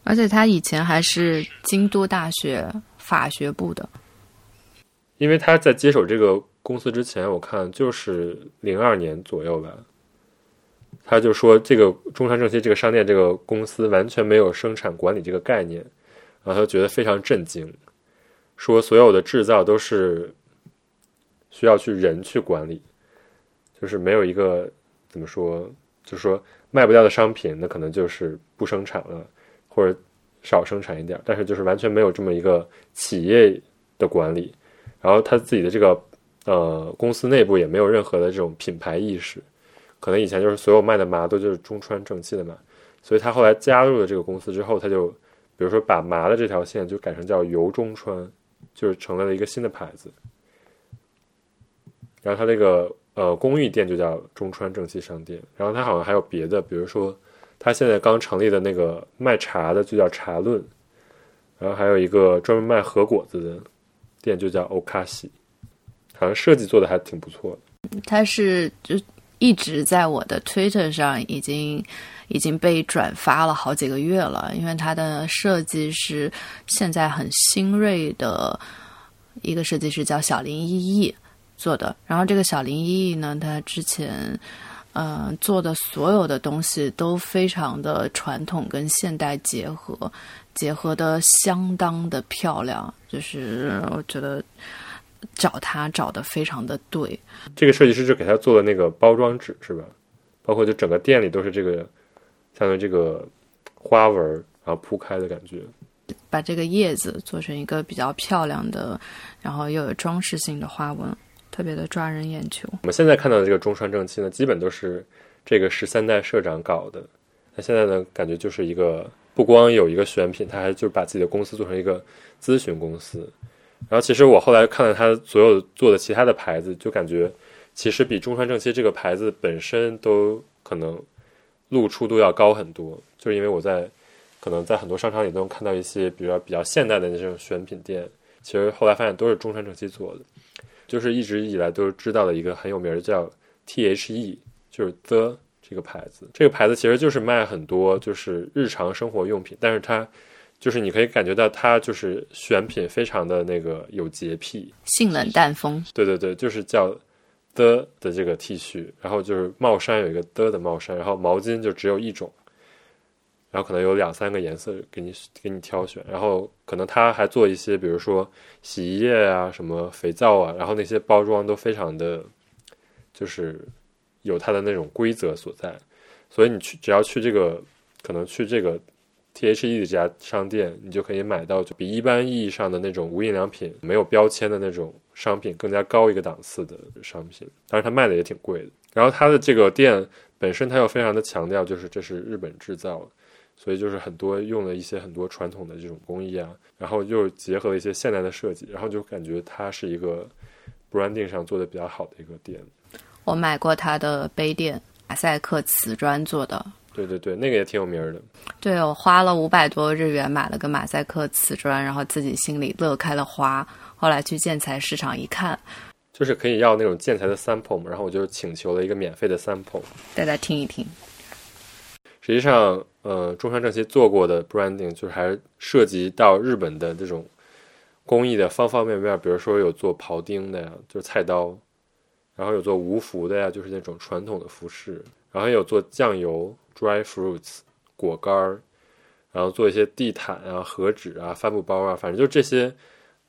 A: 而且他以前还是京都大学法学部的，
B: 因为他在接手这个。公司之前我看就是零二年左右吧，他就说这个中山正熙这个商店这个公司完全没有生产管理这个概念，然后他觉得非常震惊，说所有的制造都是需要去人去管理，就是没有一个怎么说，就是说卖不掉的商品，那可能就是不生产了或者少生产一点，但是就是完全没有这么一个企业的管理，然后他自己的这个。呃，公司内部也没有任何的这种品牌意识，可能以前就是所有卖的麻都就是中川正气的麻，所以他后来加入了这个公司之后，他就比如说把麻的这条线就改成叫油中川，就是成为了一个新的牌子。然后他那个呃公寓店就叫中川正气商店，然后他好像还有别的，比如说他现在刚成立的那个卖茶的就叫茶论，然后还有一个专门卖和果子的店就叫欧卡西。好像设计做的还挺不错
A: 的。它是就一直在我的 Twitter 上已经已经被转发了好几个月了，因为它的设计是现在很新锐的一个设计师叫小林依依做的。然后这个小林依依呢，他之前嗯做的所有的东西都非常的传统跟现代结合，结合的相当的漂亮，就是我觉得。找他找的非常的对，
B: 这个设计师就给他做的那个包装纸是吧？包括就整个店里都是这个，相当于这个花纹然后铺开的感觉，
A: 把这个叶子做成一个比较漂亮的，然后又有装饰性的花纹，特别的抓人眼球。
B: 我们现在看到的这个中川正气呢，基本都是这个十三代社长搞的。那现在呢，感觉就是一个不光有一个选品，他还就是把自己的公司做成一个咨询公司。然后其实我后来看了他所有做的其他的牌子，就感觉其实比中川正七这个牌子本身都可能露出度要高很多。就是因为我在可能在很多商场里都能看到一些，比如说比较现代的那种选品店，其实后来发现都是中川正七做的。就是一直以来都知道的一个很有名的叫 T H E，就是 The 这个牌子。这个牌子其实就是卖很多就是日常生活用品，但是它。就是你可以感觉到他就是选品非常的那个有洁癖，
A: 性冷淡风。
B: 对对对，就是叫的的这个 T 恤，然后就是帽衫有一个的的帽衫，然后毛巾就只有一种，然后可能有两三个颜色给你给你挑选，然后可能他还做一些，比如说洗衣液啊、什么肥皂啊，然后那些包装都非常的，就是有它的那种规则所在，所以你去只要去这个，可能去这个。T H E 的这家商店，你就可以买到就比一般意义上的那种无印良品没有标签的那种商品更加高一个档次的商品，当然它卖的也挺贵的。然后它的这个店本身，它又非常的强调，就是这是日本制造，所以就是很多用了一些很多传统的这种工艺啊，然后又结合了一些现代的设计，然后就感觉它是一个 branding 上做的比较好的一个店。
A: 我买过它的杯垫，马赛克瓷砖做的。
B: 对对对，那个也挺有名儿的。
A: 对我花了五百多日元买了个马赛克瓷砖，然后自己心里乐开了花。后来去建材市场一看，
B: 就是可以要那种建材的 sample 嘛，然后我就请求了一个免费的 sample，
A: 大家听一听。
B: 实际上，呃，中山正七做过的 branding 就是还涉及到日本的这种工艺的方方面面，比如说有做庖丁的呀，就是菜刀，然后有做无服的呀，就是那种传统的服饰，然后有做酱油 dry fruits 果干儿，然后做一些地毯啊、和纸啊、帆布包啊，反正就这些。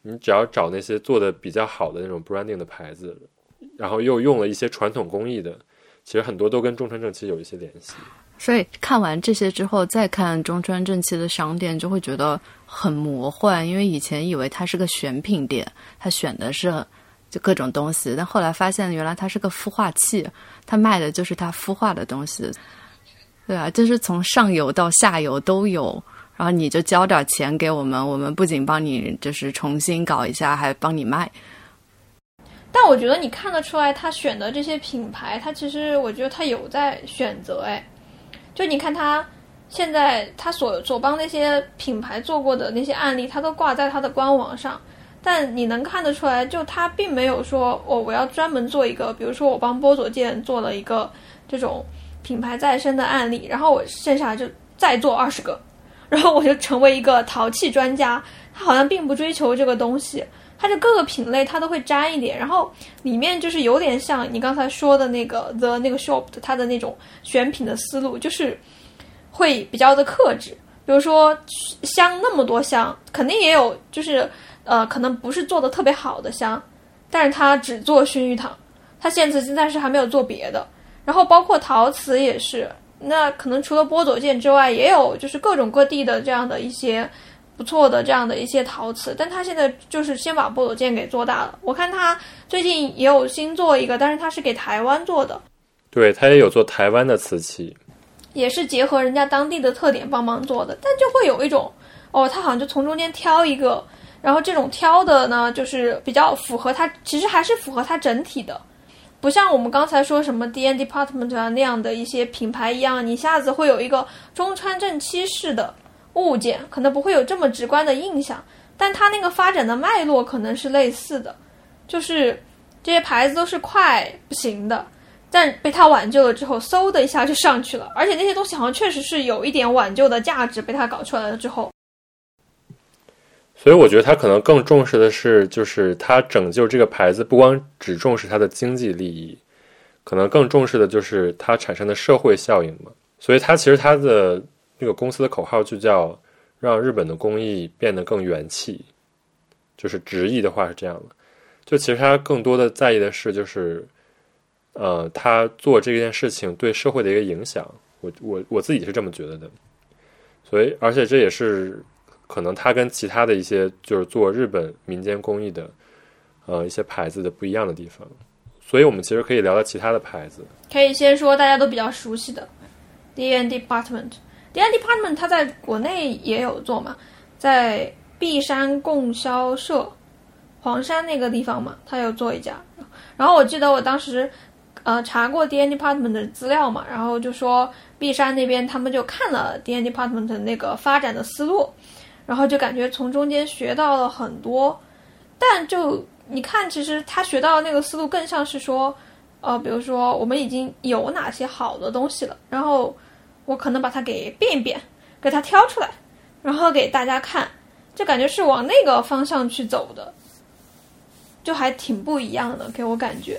B: 你只要找那些做的比较好的那种 branding 的牌子，然后又用了一些传统工艺的，其实很多都跟中川正七有一些联系。
A: 所以看完这些之后，再看中川正七的商店，就会觉得很魔幻。因为以前以为它是个选品店，它选的是就各种东西，但后来发现原来它是个孵化器，它卖的就是它孵化的东西。对啊，就是从上游到下游都有。然后你就交点钱给我们，我们不仅帮你就是重新搞一下，还帮你卖。
C: 但我觉得你看得出来，他选的这些品牌，他其实我觉得他有在选择。哎，就你看他现在他所所帮那些品牌做过的那些案例，他都挂在他的官网上。但你能看得出来，就他并没有说我我要专门做一个，比如说我帮波佐健做了一个这种品牌再生的案例，然后我剩下就再做二十个。然后我就成为一个淘气专家，他好像并不追求这个东西，他就各个品类他都会沾一点，然后里面就是有点像你刚才说的那个 The 那个 shop 他的那种选品的思路，就是会比较的克制。比如说香那么多香，肯定也有就是呃可能不是做的特别好的香，但是他只做薰衣糖，他现在暂时还没有做别的。然后包括陶瓷也是。那可能除了波佐剑之外，也有就是各种各地的这样的一些不错的这样的一些陶瓷，但他现在就是先把波佐剑给做大了。我看他最近也有新做一个，但是他是给台湾做的，
B: 对他也有做台湾的瓷器，
C: 也是结合人家当地的特点帮忙做的，但就会有一种哦，他好像就从中间挑一个，然后这种挑的呢，就是比较符合它，其实还是符合它整体的。不像我们刚才说什么 D N Department 啊那样的一些品牌一样，你一下子会有一个中川正七式的物件，可能不会有这么直观的印象。但它那个发展的脉络可能是类似的，就是这些牌子都是快不行的，但被它挽救了之后，嗖的一下就上去了。而且那些东西好像确实是有一点挽救的价值，被它搞出来了之后。
B: 所以我觉得他可能更重视的是，就是他拯救这个牌子，不光只重视它的经济利益，可能更重视的就是它产生的社会效应嘛。所以他其实他的那个公司的口号就叫“让日本的工艺变得更元气”，就是直译的话是这样的。就其实他更多的在意的是，就是呃，他做这件事情对社会的一个影响。我我我自己是这么觉得的。所以，而且这也是。可能它跟其他的一些就是做日本民间工艺的，呃，一些牌子的不一样的地方，所以我们其实可以聊聊其他的牌子。
C: 可以先说大家都比较熟悉的 D N Department。D N Department 它在国内也有做嘛，在璧山供销社黄山那个地方嘛，它有做一家。然后我记得我当时呃查过 D N Department 的资料嘛，然后就说璧山那边他们就看了 D N Department 的那个发展的思路。然后就感觉从中间学到了很多，但就你看，其实他学到的那个思路更像是说，呃，比如说我们已经有哪些好的东西了，然后我可能把它给变一变，给它挑出来，然后给大家看，就感觉是往那个方向去走的，就还挺不一样的，给我感觉。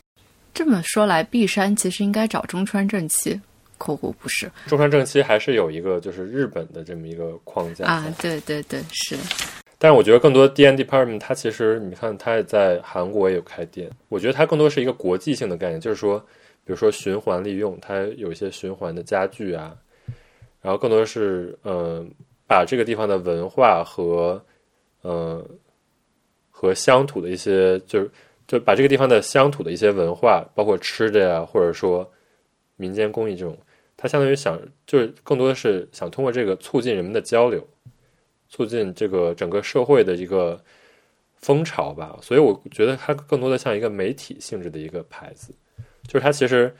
A: 这么说来，璧山其实应该找中川正气。括弧不是，
B: 中川正七还是有一个就是日本的这么一个框架
A: 啊，对对对，是。
B: 但是我觉得更多 D N Department 它其实你看它也在韩国也有开店，我觉得它更多是一个国际性的概念，就是说，比如说循环利用，它有一些循环的家具啊，然后更多是嗯把这个地方的文化和嗯和乡土的一些就是就把这个地方的乡土的一些文化，包括吃的呀，或者说民间工艺这种。它相当于想就是更多的是想通过这个促进人们的交流，促进这个整个社会的一个风潮吧。所以我觉得它更多的像一个媒体性质的一个牌子，就是它其实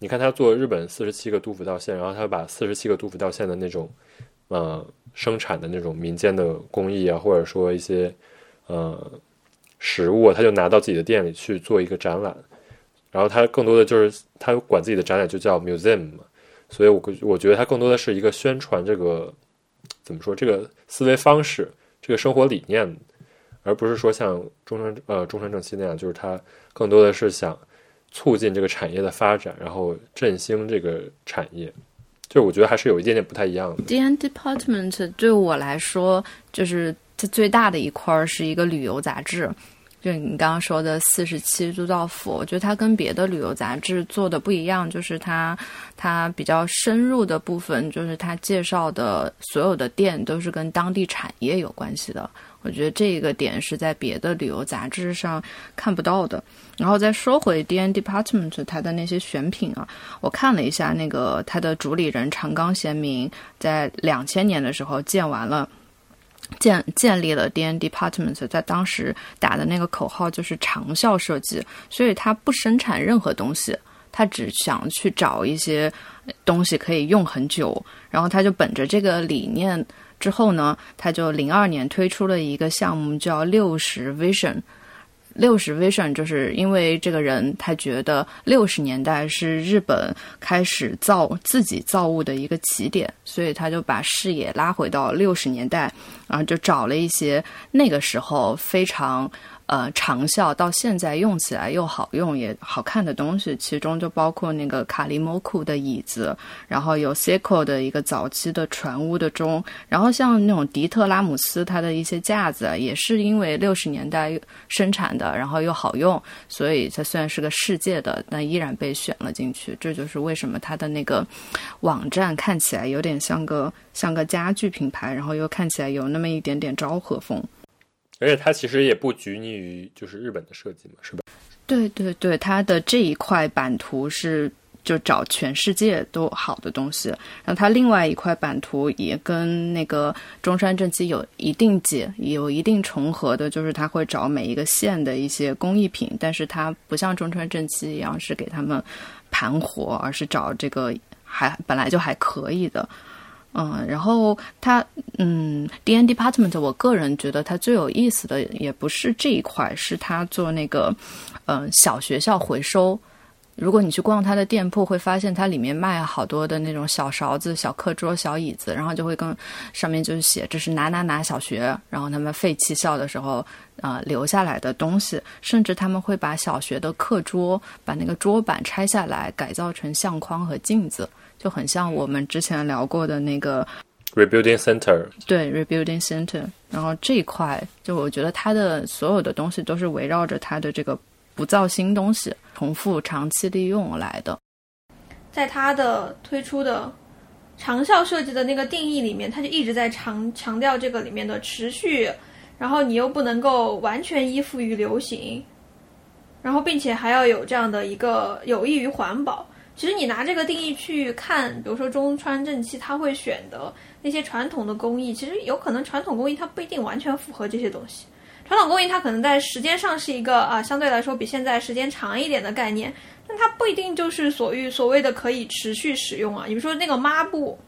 B: 你看它做日本四十七个杜甫道县，然后它把四十七个杜甫道县的那种呃生产的那种民间的工艺啊，或者说一些呃食物，他就拿到自己的店里去做一个展览。然后他更多的就是他管自己的展览就叫 museum 嘛，所以我我觉得它更多的是一个宣传这个怎么说这个思维方式，这个生活理念，而不是说像中山呃中山正七那样，就是它更多的是想促进这个产业的发展，然后振兴这个产业，就我觉得还是有一点点不太一样的。
A: D N Department 对我来说，就是它最大的一块是一个旅游杂志。就你刚刚说的四十七都道府，我觉得它跟别的旅游杂志做的不一样，就是它它比较深入的部分，就是它介绍的所有的店都是跟当地产业有关系的。我觉得这个点是在别的旅游杂志上看不到的。然后再说回 D N Department 它的那些选品啊，我看了一下那个它的主理人长冈贤明在两千年的时候建完了。建建立了 D N Department，在当时打的那个口号就是长效设计，所以他不生产任何东西，他只想去找一些东西可以用很久，然后他就本着这个理念，之后呢，他就零二年推出了一个项目叫六十 Vision。六十 vision 就是因为这个人他觉得六十年代是日本开始造自己造物的一个起点，所以他就把视野拉回到六十年代，然后就找了一些那个时候非常。呃，长效到现在用起来又好用也好看的东西，其中就包括那个卡利莫库的椅子，然后有 Seiko 的一个早期的船屋的钟，然后像那种迪特拉姆斯它的一些架子，也是因为六十年代生产的，然后又好用，所以它虽然是个世界的，但依然被选了进去。这就是为什么它的那个网站看起来有点像个像个家具品牌，然后又看起来有那么一点点昭和风。
B: 而且它其实也不拘泥于就是日本的设计嘛，是吧？
A: 对对对，它的这一块版图是就找全世界都好的东西，然后它另外一块版图也跟那个中山正七有一定解有一定重合的，就是它会找每一个县的一些工艺品，但是它不像中山正七一样是给他们盘活，而是找这个还本来就还可以的。嗯，然后它，嗯，D N Department，我个人觉得它最有意思的也不是这一块，是它做那个，嗯，小学校回收。如果你去逛它的店铺，会发现它里面卖好多的那种小勺子、小课桌、小椅子，然后就会跟上面就是写这是哪哪哪小学，然后他们废弃校的时候啊留下来的东西，甚至他们会把小学的课桌把那个桌板拆下来改造成相框和镜子。就很像我们之前聊过的那个
B: rebuilding center，
A: 对 rebuilding center。然后这一块，就我觉得它的所有的东西都是围绕着它的这个不造新东西、重复长期利用来的。
C: 在它的推出的长效设计的那个定义里面，它就一直在强强调这个里面的持续，然后你又不能够完全依附于流行，然后并且还要有这样的一个有益于环保。其实你拿这个定义去看，比如说中川正气，他会选的那些传统的工艺，其实有可能传统工艺它不一定完全符合这些东西。传统工艺它可能在时间上是一个啊相对来说比现在时间长一点的概念，但它不一定就是所欲所谓的可以持续使用啊。你比如说那个抹布。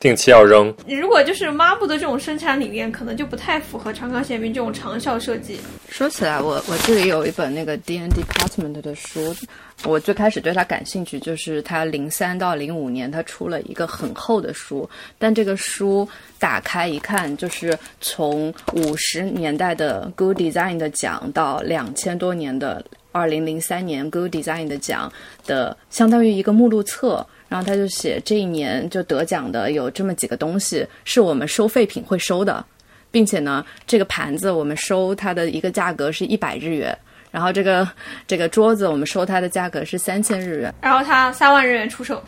B: 定期要扔。
C: 如果就是抹布的这种生产理念，可能就不太符合长冈贤明这种长效设计。
A: 说起来，我我这里有一本那个 D N Department 的书，我最开始对它感兴趣，就是它零三到零五年它出了一个很厚的书，但这个书打开一看，就是从五十年代的 Good Design 的奖到两千多年的二零零三年 Good Design 的奖的，相当于一个目录册。然后他就写这一年就得奖的有这么几个东西是我们收废品会收的，并且呢，这个盘子我们收它的一个价格是一百日元，然后这个这个桌子我们收它的价格是三千日元，
C: 然后他三万日元出售，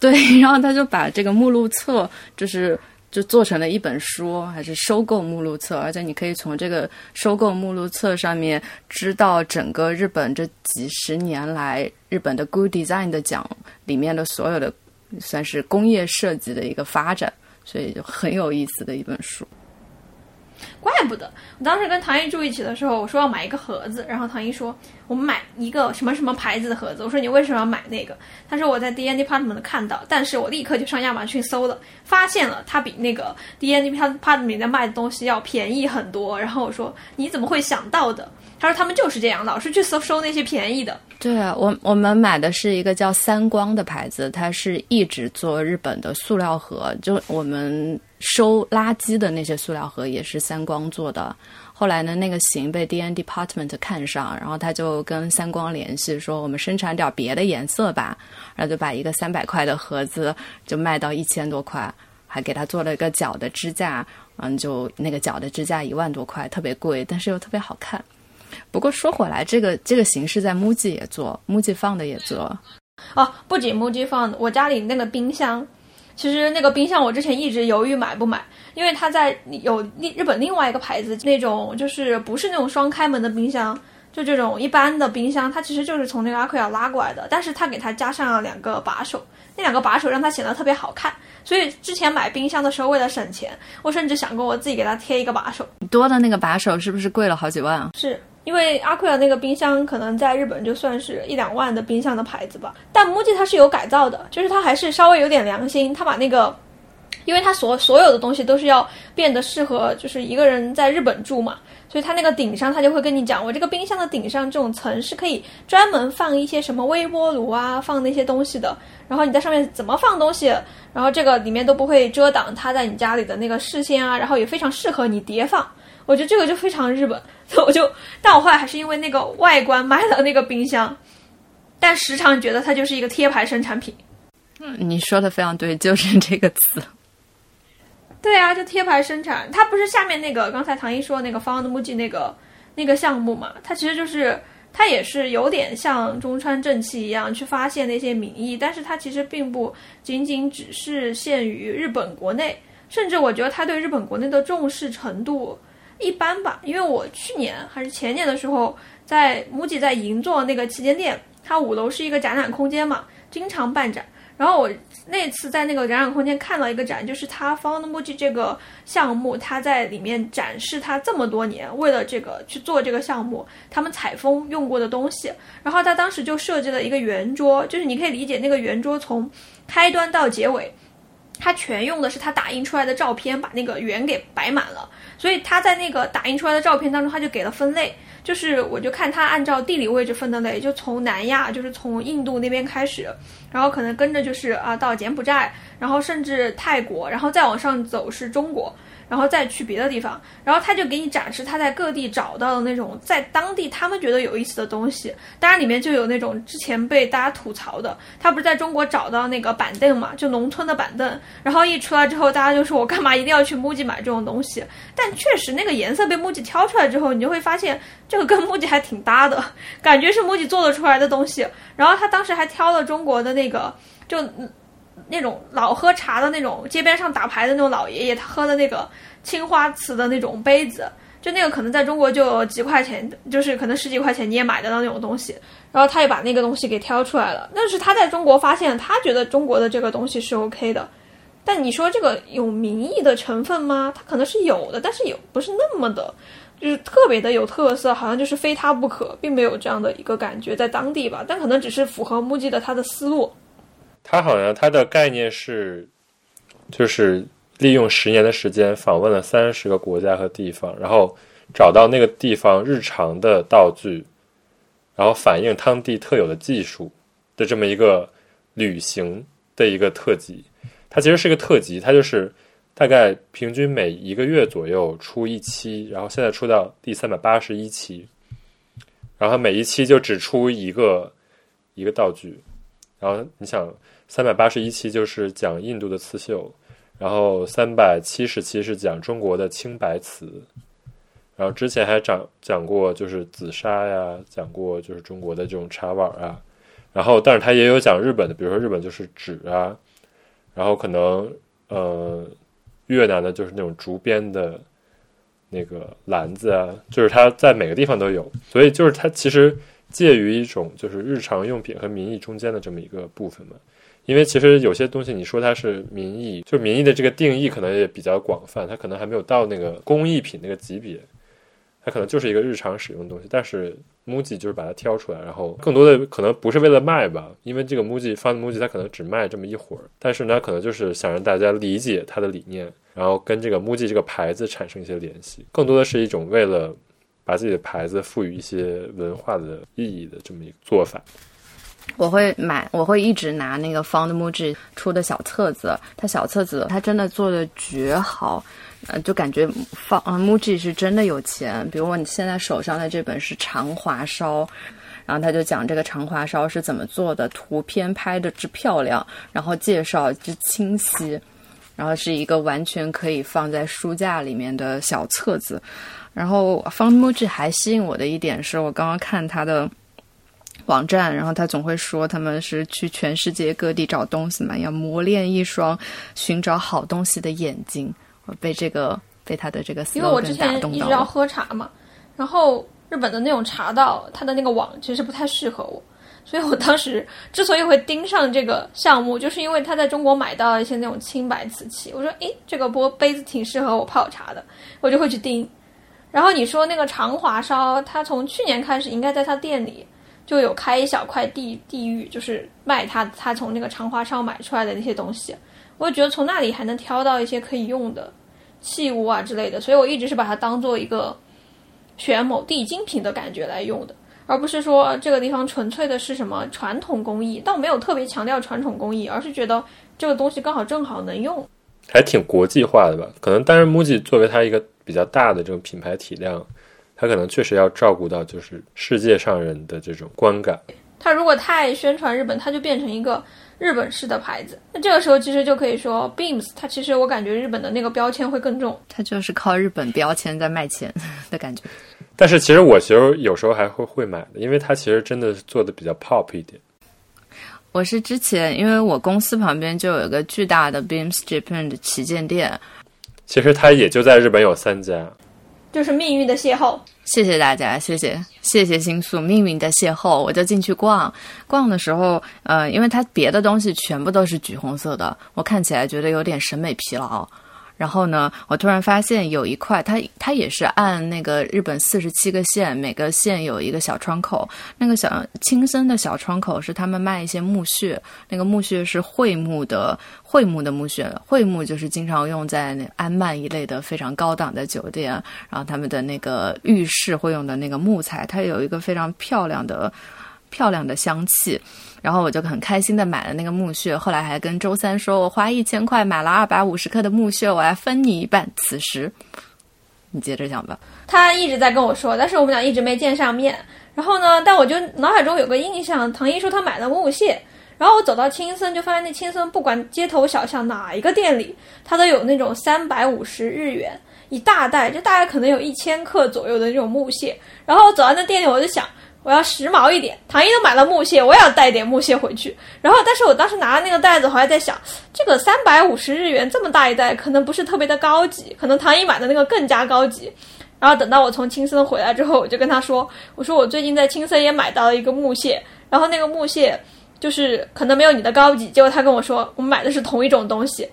A: 对，然后他就把这个目录册就是。就做成了一本书，还是收购目录册，而且你可以从这个收购目录册上面知道整个日本这几十年来日本的 Good Design 的奖里面的所有的算是工业设计的一个发展，所以就很有意思的一本书。
C: 怪不得我当时跟唐一住一起的时候，我说要买一个盒子，然后唐一说我们买一个什么什么牌子的盒子。我说你为什么要买那个？他说我在 D N Department 看到，但是我立刻就上亚马逊搜了，发现了它比那个 D N Department 里面卖的东西要便宜很多。然后我说你怎么会想到的？他说他们就是这样，老是去搜收那些便宜的。
A: 对啊，我我们买的是一个叫三光的牌子，它是一直做日本的塑料盒，就我们收垃圾的那些塑料盒也是三光做的。后来呢，那个型被 D N Department 看上，然后他就跟三光联系，说我们生产点别的颜色吧，然后就把一个三百块的盒子就卖到一千多块，还给他做了一个脚的支架，嗯，就那个脚的支架一万多块，特别贵，但是又特别好看。不过说回来，这个这个形式在 MUJI 也做，MUJI 放的也做。
C: 哦，不仅 MUJI 放，我家里那个冰箱，其实那个冰箱我之前一直犹豫买不买，因为它在有日本另外一个牌子那种，就是不是那种双开门的冰箱，就这种一般的冰箱，它其实就是从那个阿奎亚拉过来的，但是它给它加上了两个把手，那两个把手让它显得特别好看。所以之前买冰箱的时候，为了省钱，我甚至想过我自己给它贴一个把手。
A: 多的那个把手是不是贵了好几万啊？
C: 是。因为阿奎尔那个冰箱可能在日本就算是一两万的冰箱的牌子吧，但 MUJI 它是有改造的，就是它还是稍微有点良心，它把那个，因为它所所有的东西都是要变得适合就是一个人在日本住嘛，所以它那个顶上它就会跟你讲，我这个冰箱的顶上这种层是可以专门放一些什么微波炉啊，放那些东西的，然后你在上面怎么放东西，然后这个里面都不会遮挡它在你家里的那个视线啊，然后也非常适合你叠放。我觉得这个就非常日本，我就，但我后来还是因为那个外观买了那个冰箱，但时常觉得它就是一个贴牌生产品。
A: 嗯，你说的非常对，就是这个词。
C: 对啊，就贴牌生产，它不是下面那个刚才唐一说那个 Found Muji 那个那个项目嘛？它其实就是它也是有点像中川正气一样去发现那些民意，但是它其实并不仅仅只是限于日本国内，甚至我觉得它对日本国内的重视程度。一般吧，因为我去年还是前年的时候，在 MUJI 在银座那个旗舰店，它五楼是一个展览空间嘛，经常办展。然后我那次在那个展览空间看到一个展，就是他 Found MUJI 这个项目，他在里面展示他这么多年为了这个去做这个项目，他们采风用过的东西。然后他当时就设计了一个圆桌，就是你可以理解那个圆桌从开端到结尾。他全用的是他打印出来的照片，把那个圆给摆满了。所以他在那个打印出来的照片当中，他就给了分类，就是我就看他按照地理位置分的类，就从南亚，就是从印度那边开始，然后可能跟着就是啊到柬埔寨，然后甚至泰国，然后再往上走是中国。然后再去别的地方，然后他就给你展示他在各地找到的那种在当地他们觉得有意思的东西。当然里面就有那种之前被大家吐槽的，他不是在中国找到那个板凳嘛，就农村的板凳。然后一出来之后，大家就说我干嘛一定要去木吉买这种东西？但确实那个颜色被木吉挑出来之后，你就会发现这个跟木吉还挺搭的，感觉是木吉做得出来的东西。然后他当时还挑了中国的那个就。那种老喝茶的那种街边上打牌的那种老爷爷，他喝的那个青花瓷的那种杯子，就那个可能在中国就几块钱，就是可能十几块钱你也买得到那种东西。然后他也把那个东西给挑出来了，那是他在中国发现，他觉得中国的这个东西是 OK 的。但你说这个有民意的成分吗？它可能是有的，但是有不是那么的，就是特别的有特色，好像就是非他不可，并没有这样的一个感觉在当地吧。但可能只是符合目的的他的思路。
B: 他好像他的概念是，就是利用十年的时间访问了三十个国家和地方，然后找到那个地方日常的道具，然后反映当地特有的技术的这么一个旅行的一个特辑。它其实是个特辑，它就是大概平均每一个月左右出一期，然后现在出到第三百八十一期，然后每一期就只出一个一个道具，然后你想。三百八十一期就是讲印度的刺绣，然后三百七十期是讲中国的青白瓷，然后之前还讲讲过就是紫砂呀，讲过就是中国的这种茶碗啊，然后但是他也有讲日本的，比如说日本就是纸啊，然后可能呃越南的就是那种竹编的那个篮子啊，就是它在每个地方都有，所以就是它其实介于一种就是日常用品和民艺中间的这么一个部分嘛。因为其实有些东西你说它是民艺，就民艺的这个定义可能也比较广泛，它可能还没有到那个工艺品那个级别，它可能就是一个日常使用的东西。但是 MUJI 就是把它挑出来，然后更多的可能不是为了卖吧，因为这个 MUJI 放 MUJI 它可能只卖这么一会儿，但是呢，可能就是想让大家理解它的理念，然后跟这个 MUJI 这个牌子产生一些联系，更多的是一种为了把自己的牌子赋予一些文化的意义的这么一个做法。
A: 我会买，我会一直拿那个 Found Muji 出的小册子，它小册子它真的做的绝好，呃，就感觉放呃 Muji 是真的有钱。比如我你现在手上的这本是长华烧，然后他就讲这个长华烧是怎么做的，图片拍的之漂亮，然后介绍之清晰，然后是一个完全可以放在书架里面的小册子。然后 Found Muji 还吸引我的一点是我刚刚看他的。网站，然后他总会说他们是去全世界各地找东西嘛，要磨练一双寻找好东西的眼睛。我被这个被他的这个
C: 因为我之前一直要喝茶嘛，然后日本的那种茶道，它的那个网其实不太适合我，所以我当时之所以会盯上这个项目，就是因为他在中国买到一些那种青白瓷器，我说诶，这个波杯子挺适合我泡茶的，我就会去盯。然后你说那个长华烧，他从去年开始应该在他店里。就有开一小块地地域，就是卖他他从那个长华烧买出来的那些东西，我也觉得从那里还能挑到一些可以用的器物啊之类的，所以我一直是把它当做一个选某地精品的感觉来用的，而不是说这个地方纯粹的是什么传统工艺，倒没有特别强调传统工艺，而是觉得这个东西刚好正好能用，
B: 还挺国际化的吧？可能，但是 MUJI 作为它一个比较大的这种品牌体量。它可能确实要照顾到，就是世界上人的这种观感。
C: 它如果太宣传日本，它就变成一个日本式的牌子。那这个时候其实就可以说，Beams，它其实我感觉日本的那个标签会更重。
A: 它就是靠日本标签在卖钱的感觉。
B: 但是其实我其实有时候还会会买的，因为它其实真的做的比较 pop 一点。
A: 我是之前因为我公司旁边就有一个巨大的 Beams Japan 的旗舰店。
B: 其实它也就在日本有三家。
C: 就是命运的邂逅，
A: 谢谢大家，谢谢谢谢星宿，命运的邂逅，我就进去逛逛的时候，呃，因为它别的东西全部都是橘红色的，我看起来觉得有点审美疲劳。然后呢，我突然发现有一块，它它也是按那个日本四十七个县，每个县有一个小窗口。那个小青森的小窗口是他们卖一些木屑，那个木屑是桧木的，桧木的木屑，桧木就是经常用在那安曼一类的非常高档的酒店，然后他们的那个浴室会用的那个木材，它有一个非常漂亮的。漂亮的香气，然后我就很开心的买了那个木屑，后来还跟周三说，我花一千块买了二百五十克的木屑，我来分你一半。此时，你接着讲吧。
C: 他一直在跟我说，但是我们俩一直没见上面。然后呢，但我就脑海中有个印象，唐一说他买了木屑，然后我走到青森，就发现那青森不管街头小巷哪一个店里，他都有那种三百五十日元一大袋，就大概可能有一千克左右的那种木屑。然后走到那店里，我就想。我要时髦一点，唐一都买了木屑，我也要带点木屑回去。然后，但是我当时拿那个袋子，我还在想，这个三百五十日元这么大一袋，可能不是特别的高级，可能唐一买的那个更加高级。然后等到我从青森回来之后，我就跟他说：“我说我最近在青森也买到了一个木屑，然后那个木屑就是可能没有你的高级。”结果他跟我说，我们买的是同一种东西。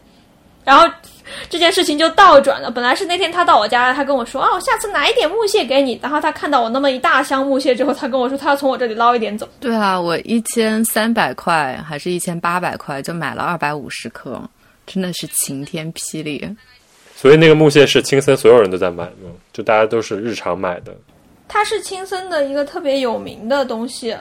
C: 然后。这件事情就倒转了。本来是那天他到我家，他跟我说啊，我下次拿一点木屑给你。然后他看到我那么一大箱木屑之后，他跟我说他要从我这里捞一点走。
A: 对啊，我一千三百块还是一千八百块就买了二百五十颗，真的是晴天霹雳。
B: 所以那个木屑是青森所有人都在买吗？就大家都是日常买的？
C: 它是青森的一个特别有名的东西，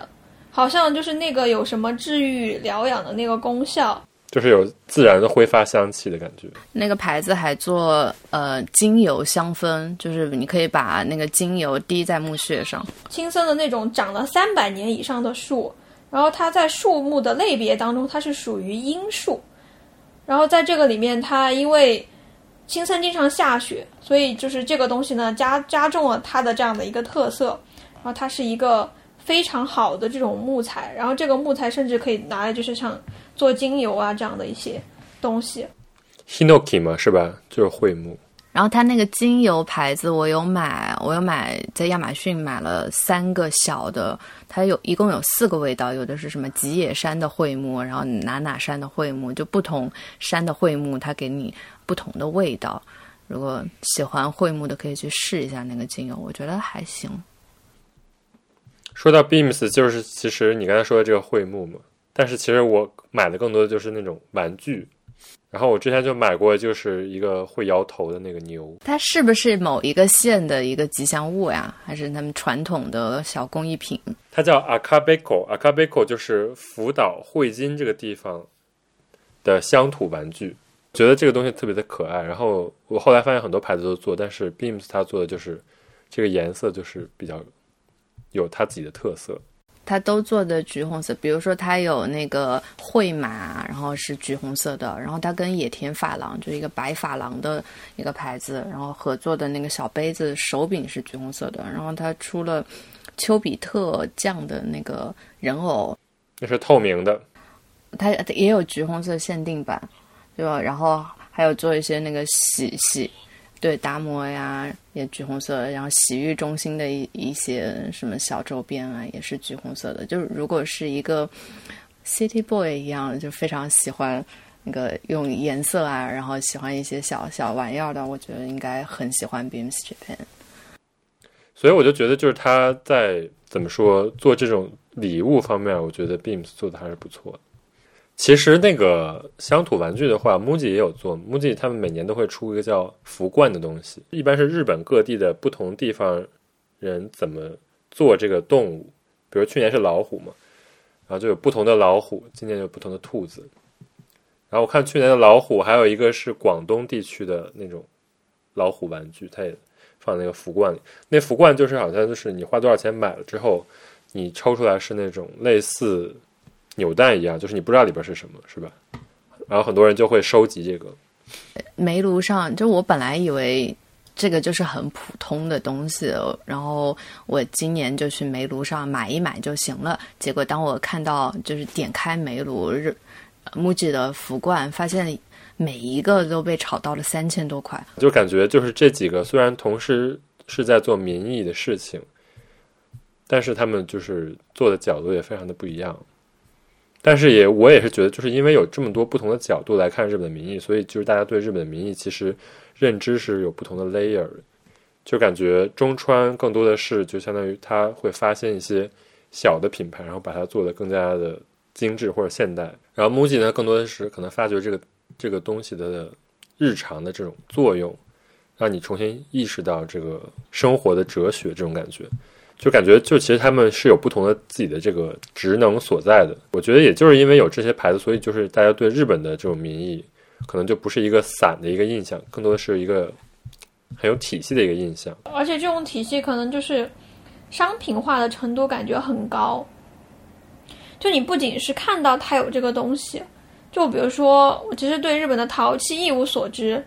C: 好像就是那个有什么治愈疗养的那个功效。
B: 就是有自然的挥发香气的感觉。
A: 那个牌子还做呃精油香氛，就是你可以把那个精油滴在木屑上。
C: 青森的那种长了三百年以上的树，然后它在树木的类别当中，它是属于樱树。然后在这个里面，它因为青森经常下雪，所以就是这个东西呢加加重了它的这样的一个特色。然后它是一个非常好的这种木材，然后这个木材甚至可以拿来就是像。做精油啊，这样的一些东西。
B: Hinoki 嘛，是吧？就是桧木。
A: 然后它那个精油牌子我有买，我有买在亚马逊买了三个小的，它有一共有四个味道，有的是什么吉野山的桧木，然后哪哪山的桧木，就不同山的桧木，它给你不同的味道。如果喜欢桧木的，可以去试一下那个精油，我觉得还行。
B: 说到 Beams，就是其实你刚才说的这个桧木嘛，但是其实我买的更多的就是那种玩具。然后我之前就买过，就是一个会摇头的那个牛。
A: 它是不是某一个县的一个吉祥物呀？还是他们传统的小工艺品？
B: 它叫 Akabeko，Akabeko 就是福岛汇金这个地方的乡土玩具。觉得这个东西特别的可爱。然后我后来发现很多牌子都做，但是 Beams 它做的就是这个颜色就是比较有它自己的特色。
A: 它都做的橘红色，比如说它有那个绘马，然后是橘红色的，然后它跟野田发廊就是一个白发廊的一个牌子，然后合作的那个小杯子手柄是橘红色的，然后它出了丘比特酱的那个人偶，
B: 那是透明的，
A: 它也有橘红色限定版，对吧？然后还有做一些那个洗洗。对达摩呀，也橘红色，然后洗浴中心的一一些什么小周边啊，也是橘红色的。就是如果是一个 city boy 一样，就非常喜欢那个用颜色啊，然后喜欢一些小小玩意儿的，我觉得应该很喜欢 Beams Japan。
B: 所以我就觉得，就是他在怎么说做这种礼物方面，我觉得 Beams 做的还是不错的。其实那个乡土玩具的话，MUJI 也有做。MUJI 他们每年都会出一个叫福冠的东西，一般是日本各地的不同地方人怎么做这个动物。比如去年是老虎嘛，然后就有不同的老虎，今年有不同的兔子。然后我看去年的老虎，还有一个是广东地区的那种老虎玩具，它也放那个福冠里。那福冠就是好像就是你花多少钱买了之后，你抽出来是那种类似。扭蛋一样，就是你不知道里边是什么，是吧？然后很多人就会收集这个。
A: 煤炉上，就我本来以为这个就是很普通的东西，然后我今年就去煤炉上买一买就行了。结果当我看到就是点开煤炉日木吉的福罐，发现每一个都被炒到了三千多块，
B: 就感觉就是这几个虽然同时是在做民意的事情，但是他们就是做的角度也非常的不一样。但是也，我也是觉得，就是因为有这么多不同的角度来看日本的民意，所以就是大家对日本的民意其实认知是有不同的 layer。就感觉中川更多的是，就相当于他会发现一些小的品牌，然后把它做得更加的精致或者现代。然后 MUJI 呢，更多的是可能发掘这个这个东西的日常的这种作用，让你重新意识到这个生活的哲学这种感觉。就感觉，就其实他们是有不同的自己的这个职能所在的。我觉得，也就是因为有这些牌子，所以就是大家对日本的这种民意，可能就不是一个散的一个印象，更多的是一个很有体系的一个印象。
C: 而且这种体系可能就是商品化的程度感觉很高。就你不仅是看到它有这个东西，就比如说我其实对日本的陶器一无所知，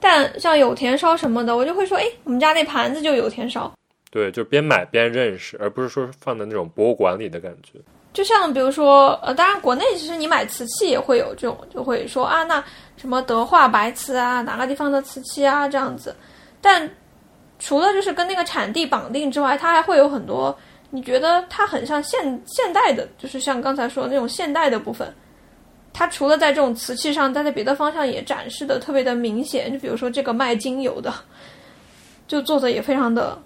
C: 但像有田烧什么的，我就会说，哎，我们家那盘子就有田烧。
B: 对，就边买边认识，而不是说放在那种博物馆里的感觉。
C: 就像比如说，呃，当然国内其实你买瓷器也会有这种，就会说啊，那什么德化白瓷啊，哪个地方的瓷器啊这样子。但除了就是跟那个产地绑定之外，它还会有很多你觉得它很像现现代的，就是像刚才说的那种现代的部分。它除了在这种瓷器上，它在别的方向也展示的特别的明显。就比如说这个卖精油的，就做的也非常的。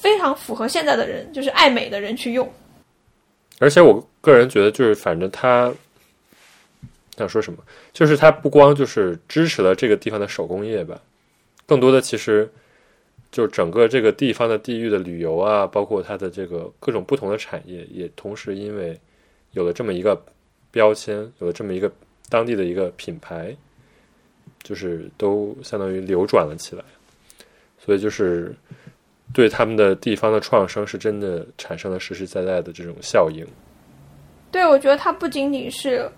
C: 非常符合现在的人，就是爱美的人去用。
B: 而且我个人觉得，就是反正他想说什么，就是他不光就是支持了这个地方的手工业吧，更多的其实就整个这个地方的地域的旅游啊，包括它的这个各种不同的产业，也同时因为有了这么一个标签，有了这么一个当地的一个品牌，就是都相当于流转了起来，所以就是。对他们的地方的创生是真的产生了实实在在的这种效应。
C: 对，我觉得它不仅仅是，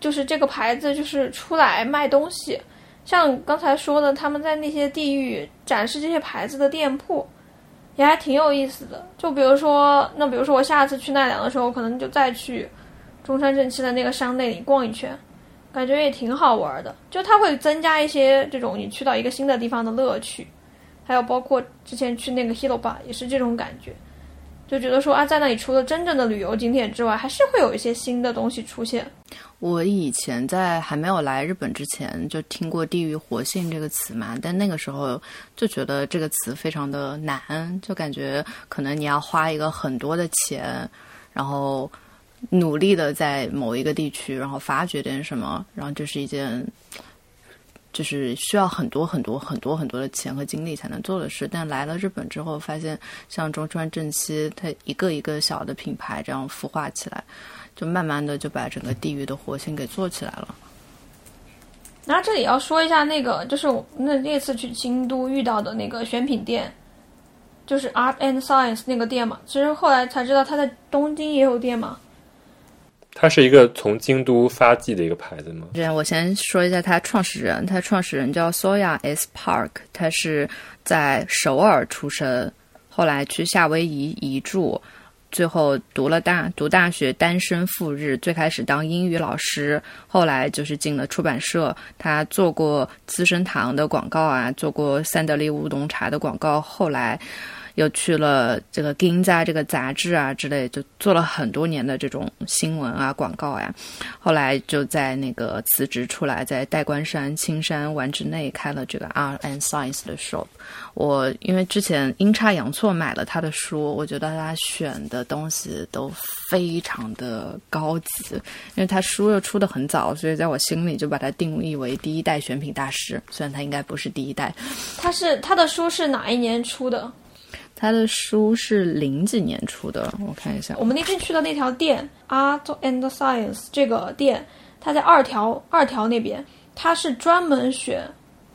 C: 就是这个牌子就是出来卖东西，像刚才说的，他们在那些地域展示这些牌子的店铺，也还挺有意思的。就比如说，那比如说我下次去奈良的时候，可能就再去中山正七的那个商内里逛一圈，感觉也挺好玩的。就它会增加一些这种你去到一个新的地方的乐趣，还有包括之前去那个 h i l o b a 也是这种感觉，就觉得说啊，在那里除了真正的旅游景点之外，还是会有一些新的东西出现。
A: 我以前在还没有来日本之前就听过“地域活性”这个词嘛，但那个时候就觉得这个词非常的难，就感觉可能你要花一个很多的钱，然后努力的在某一个地区，然后发掘点什么，然后这是一件就是需要很多很多很多很多的钱和精力才能做的事。但来了日本之后，发现像中川正七，它一个一个小的品牌这样孵化起来。就慢慢的就把整个地域的活性给做起来了。
C: 那这里要说一下那个，就是那那次去京都遇到的那个选品店，就是 Art and Science 那个店嘛。其实后来才知道他在东京也有店嘛。
B: 它是一个从京都发迹的一个牌子吗？
A: 这样，我先说一下他创始人，他创始人叫 Soya S Park，他是在首尔出生，后来去夏威夷移住。最后读了大读大学，单身赴日。最开始当英语老师，后来就是进了出版社。他做过资生堂的广告啊，做过三得利乌龙茶的广告。后来。又去了这个《Ginza》这个杂志啊之类，就做了很多年的这种新闻啊广告呀。后来就在那个辞职出来，在代官山青山丸之内开了这个 R and Science 的 shop。我因为之前阴差阳错买了他的书，我觉得他选的东西都非常的高级。因为他书又出的很早，所以在我心里就把他定义为第一代选品大师。虽然他应该不是第一代，
C: 他是他的书是哪一年出的？
A: 他的书是零几年出的，我看一下。
C: 我们那天去的那条店，Art and Science 这个店，它在二条二条那边，它是专门选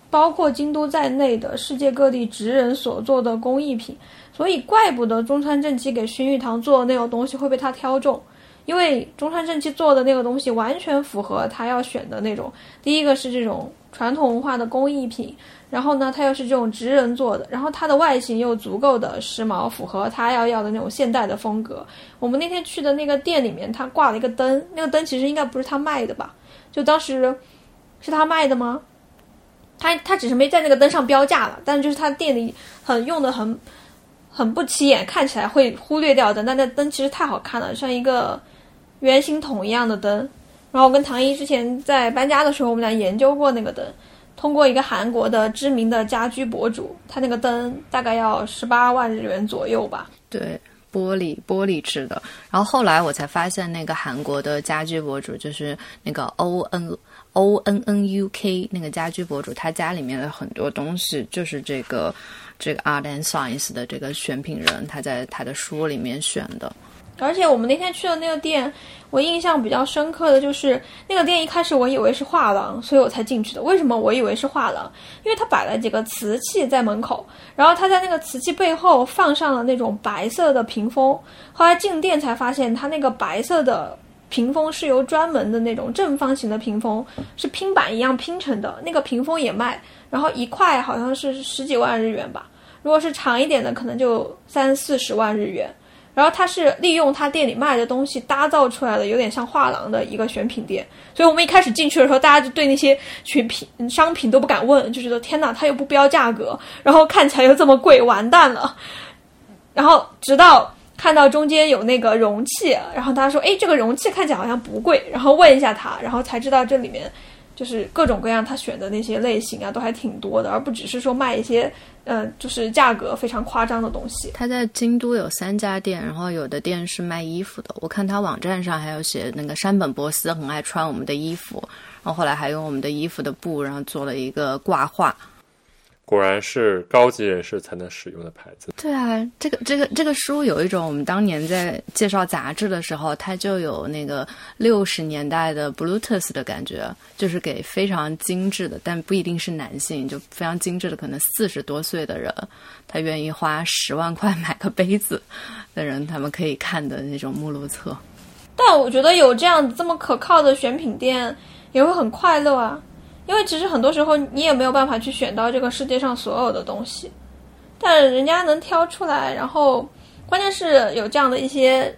C: 包括京都在内的世界各地职人所做的工艺品，所以怪不得中川正七给薰玉堂做的那种东西会被他挑中，因为中川正七做的那个东西完全符合他要选的那种。第一个是这种传统文化的工艺品。然后呢，它又是这种直人做的，然后它的外形又足够的时髦，符合他要要的那种现代的风格。我们那天去的那个店里面，他挂了一个灯，那个灯其实应该不是他卖的吧？就当时是他卖的吗？他他只是没在那个灯上标价了，但是就是他店里很用的很很不起眼，看起来会忽略掉的。那那灯其实太好看了，像一个圆形桶一样的灯。然后我跟唐一之前在搬家的时候，我们俩研究过那个灯。通过一个韩国的知名的家居博主，他那个灯大概要十八万日元左右吧。
A: 对，玻璃玻璃制的。然后后来我才发现，那个韩国的家居博主就是那个 O N O N N U K 那个家居博主，他家里面的很多东西就是这个这个 Art and Science 的这个选品人，他在他的书里面选的。
C: 而且我们那天去的那个店，我印象比较深刻的就是那个店一开始我以为是画廊，所以我才进去的。为什么我以为是画廊？因为他摆了几个瓷器在门口，然后他在那个瓷器背后放上了那种白色的屏风。后来进店才发现，他那个白色的屏风是由专门的那种正方形的屏风，是拼板一样拼成的。那个屏风也卖，然后一块好像是十几万日元吧。如果是长一点的，可能就三四十万日元。然后他是利用他店里卖的东西打造出来的，有点像画廊的一个选品店。所以我们一开始进去的时候，大家就对那些选品商品都不敢问，就觉得天哪，他又不标价格，然后看起来又这么贵，完蛋了。然后直到看到中间有那个容器，然后他说：“哎，这个容器看起来好像不贵。”然后问一下他，然后才知道这里面。就是各种各样他选的那些类型啊，都还挺多的，而不只是说卖一些，呃，就是价格非常夸张的东西。
A: 他在京都有三家店，然后有的店是卖衣服的，我看他网站上还有写那个山本博斯很爱穿我们的衣服，然后后来还用我们的衣服的布，然后做了一个挂画。
B: 果然是高级人士才能使用的牌子。
A: 对啊，这个这个这个书有一种我们当年在介绍杂志的时候，它就有那个六十年代的 Bluetooth 的感觉，就是给非常精致的，但不一定是男性，就非常精致的，可能四十多岁的人，他愿意花十万块买个杯子的人，他们可以看的那种目录册。
C: 但我觉得有这样这么可靠的选品店，也会很快乐啊。因为其实很多时候你也没有办法去选到这个世界上所有的东西，但人家能挑出来，然后关键是有这样的一些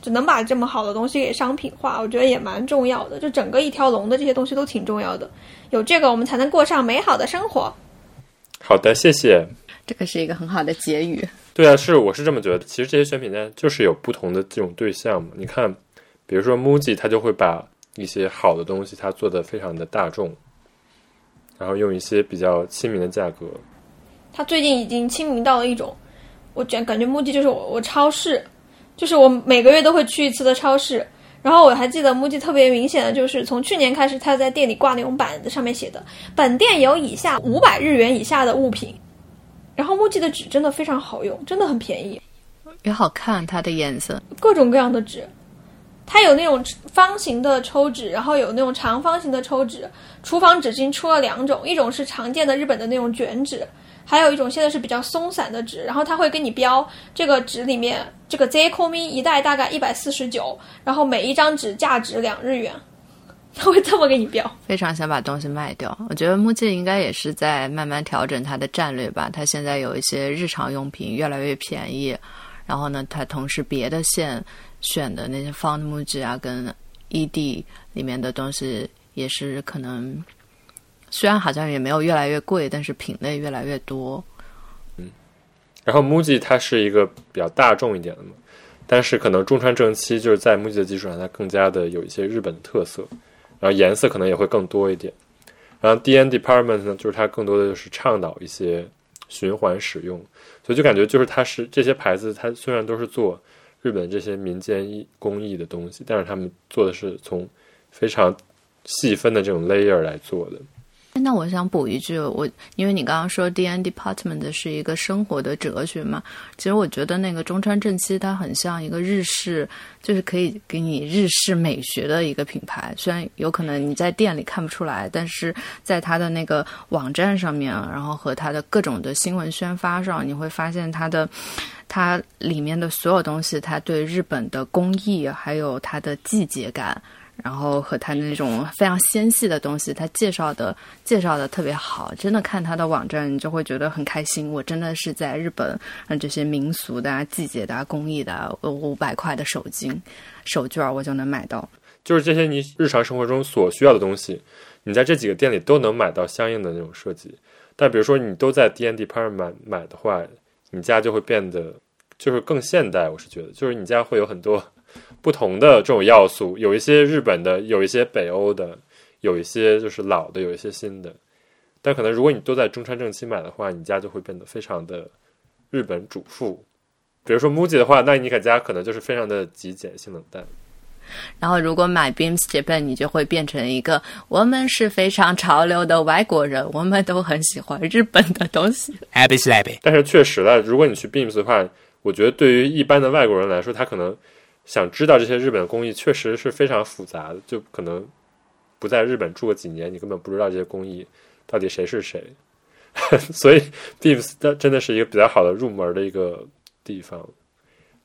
C: 只能把这么好的东西给商品化，我觉得也蛮重要的。就整个一条龙的这些东西都挺重要的，有这个我们才能过上美好的生活。
B: 好的，谢谢。
A: 这个是一个很好的结语。
B: 对啊，是我是这么觉得。其实这些选品店就是有不同的这种对象嘛。你看，比如说 MUJI，它就会把一些好的东西，它做的非常的大众，然后用一些比较亲民的价格。
C: 它最近已经亲民到了一种，我觉感觉 MUJI 就是我我超市，就是我每个月都会去一次的超市。然后我还记得 MUJI 特别明显的就是从去年开始，他在店里挂那种板子，上面写的“本店有以下五百日元以下的物品”。然后 MUJI 的纸真的非常好用，真的很便宜，
A: 也好看，它的颜色，
C: 各种各样的纸，它有那种方形的抽纸，然后有那种长方形的抽纸。厨房纸巾出了两种，一种是常见的日本的那种卷纸。还有一种现在是比较松散的纸，然后它会给你标这个纸里面这个 z k o m i 一袋大概一百四十九，然后每一张纸价值两日元，他会这么给你标。
A: 非常想把东西卖掉，我觉得木镜应该也是在慢慢调整它的战略吧。它现在有一些日常用品越来越便宜，然后呢，它同时别的线选的那些 Found Muji 啊跟 ED 里面的东西也是可能。虽然好像也没有越来越贵，但是品类越来越多。
B: 嗯，然后 MUJI 它是一个比较大众一点的嘛，但是可能中川正七就是在 MUJI 的基础上，它更加的有一些日本的特色，然后颜色可能也会更多一点。然后 DN Department 呢，就是它更多的就是倡导一些循环使用，所以就感觉就是它是这些牌子，它虽然都是做日本这些民间艺工艺的东西，但是他们做的是从非常细分的这种 layer 来做的。
A: 那我想补一句，我因为你刚刚说 D N Department 是一个生活的哲学嘛，其实我觉得那个中川正七它很像一个日式，就是可以给你日式美学的一个品牌。虽然有可能你在店里看不出来，但是在它的那个网站上面，然后和它的各种的新闻宣发上，你会发现它的它里面的所有东西，它对日本的工艺还有它的季节感。然后和它那种非常纤细的东西，它介绍的介绍的特别好，真的看它的网站，你就会觉得很开心。我真的是在日本，嗯，这些民俗的、季节的、工艺的，五百块的手巾、手绢我就能买到。
B: 就是这些你日常生活中所需要的东西，你在这几个店里都能买到相应的那种设计。但比如说你都在 D N D Part 买买的话，你家就会变得就是更现代。我是觉得，就是你家会有很多。不同的这种要素，有一些日本的，有一些北欧的，有一些就是老的，有一些新的。但可能如果你都在中川正七买的话，你家就会变得非常的日本主妇。比如说 MUJI 的话，那你家可能就是非常的极简性冷淡。
A: 然后如果买 Beams Japan，你就会变成一个我们是非常潮流的外国人，我们都很喜欢日本的东西。
D: Happy Slappy。
B: 但是确实了，如果你去 Beams 的话，我觉得对于一般的外国人来说，他可能。想知道这些日本工艺确实是非常复杂的，就可能不在日本住个几年，你根本不知道这些工艺到底谁是谁。所以 Beams 它真的是一个比较好的入门的一个地方。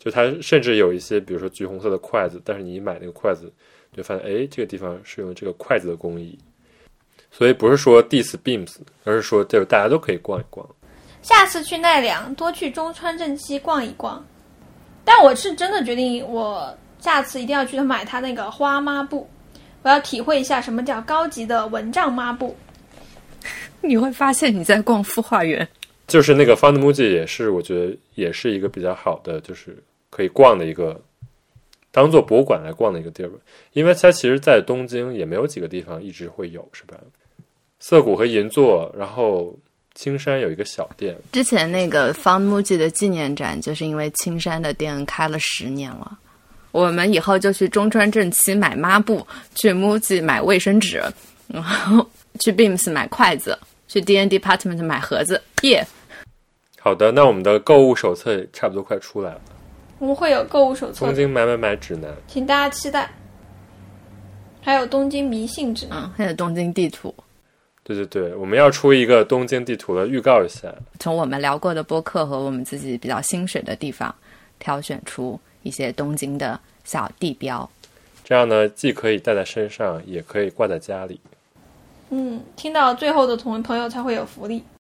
B: 就它甚至有一些，比如说橘红色的筷子，但是你一买那个筷子，就发现哎，这个地方是用这个筷子的工艺。所以不是说 diss Beams，而是说就是大家都可以逛一逛。
C: 下次去奈良，多去中川正七逛一逛。但我是真的决定，我下次一定要去买他那个花抹布，我要体会一下什么叫高级的蚊帐抹布。
A: 你会发现你在逛孵化园，
B: 就是那个 Fund Muji 也是，我觉得也是一个比较好的，就是可以逛的一个，当做博物馆来逛的一个地儿。因为它其实，在东京也没有几个地方一直会有，是吧？涩谷和银座，然后。青山有一个小店，
A: 之前那个 Found Muji 的纪念展，就是因为青山的店开了十年了。我们以后就去中川正七买抹布，去 Muji 买卫生纸，然 后去 Beams 买筷子，去 D N Department 买盒子。耶！
B: 好的，那我们的购物手册差不多快出来了。
C: 我们会有购物手册，
B: 东京买买买指南，
C: 请大家期待。还有东京迷信指南，
A: 还有东京地图。
B: 对对对，我们要出一个东京地图的预告一下。
A: 从我们聊过的播客和我们自己比较心水的地方，挑选出一些东京的小地标。
B: 这样呢，既可以带在身上，也可以挂在家里。
C: 嗯，听到最后的同朋友才会有福利。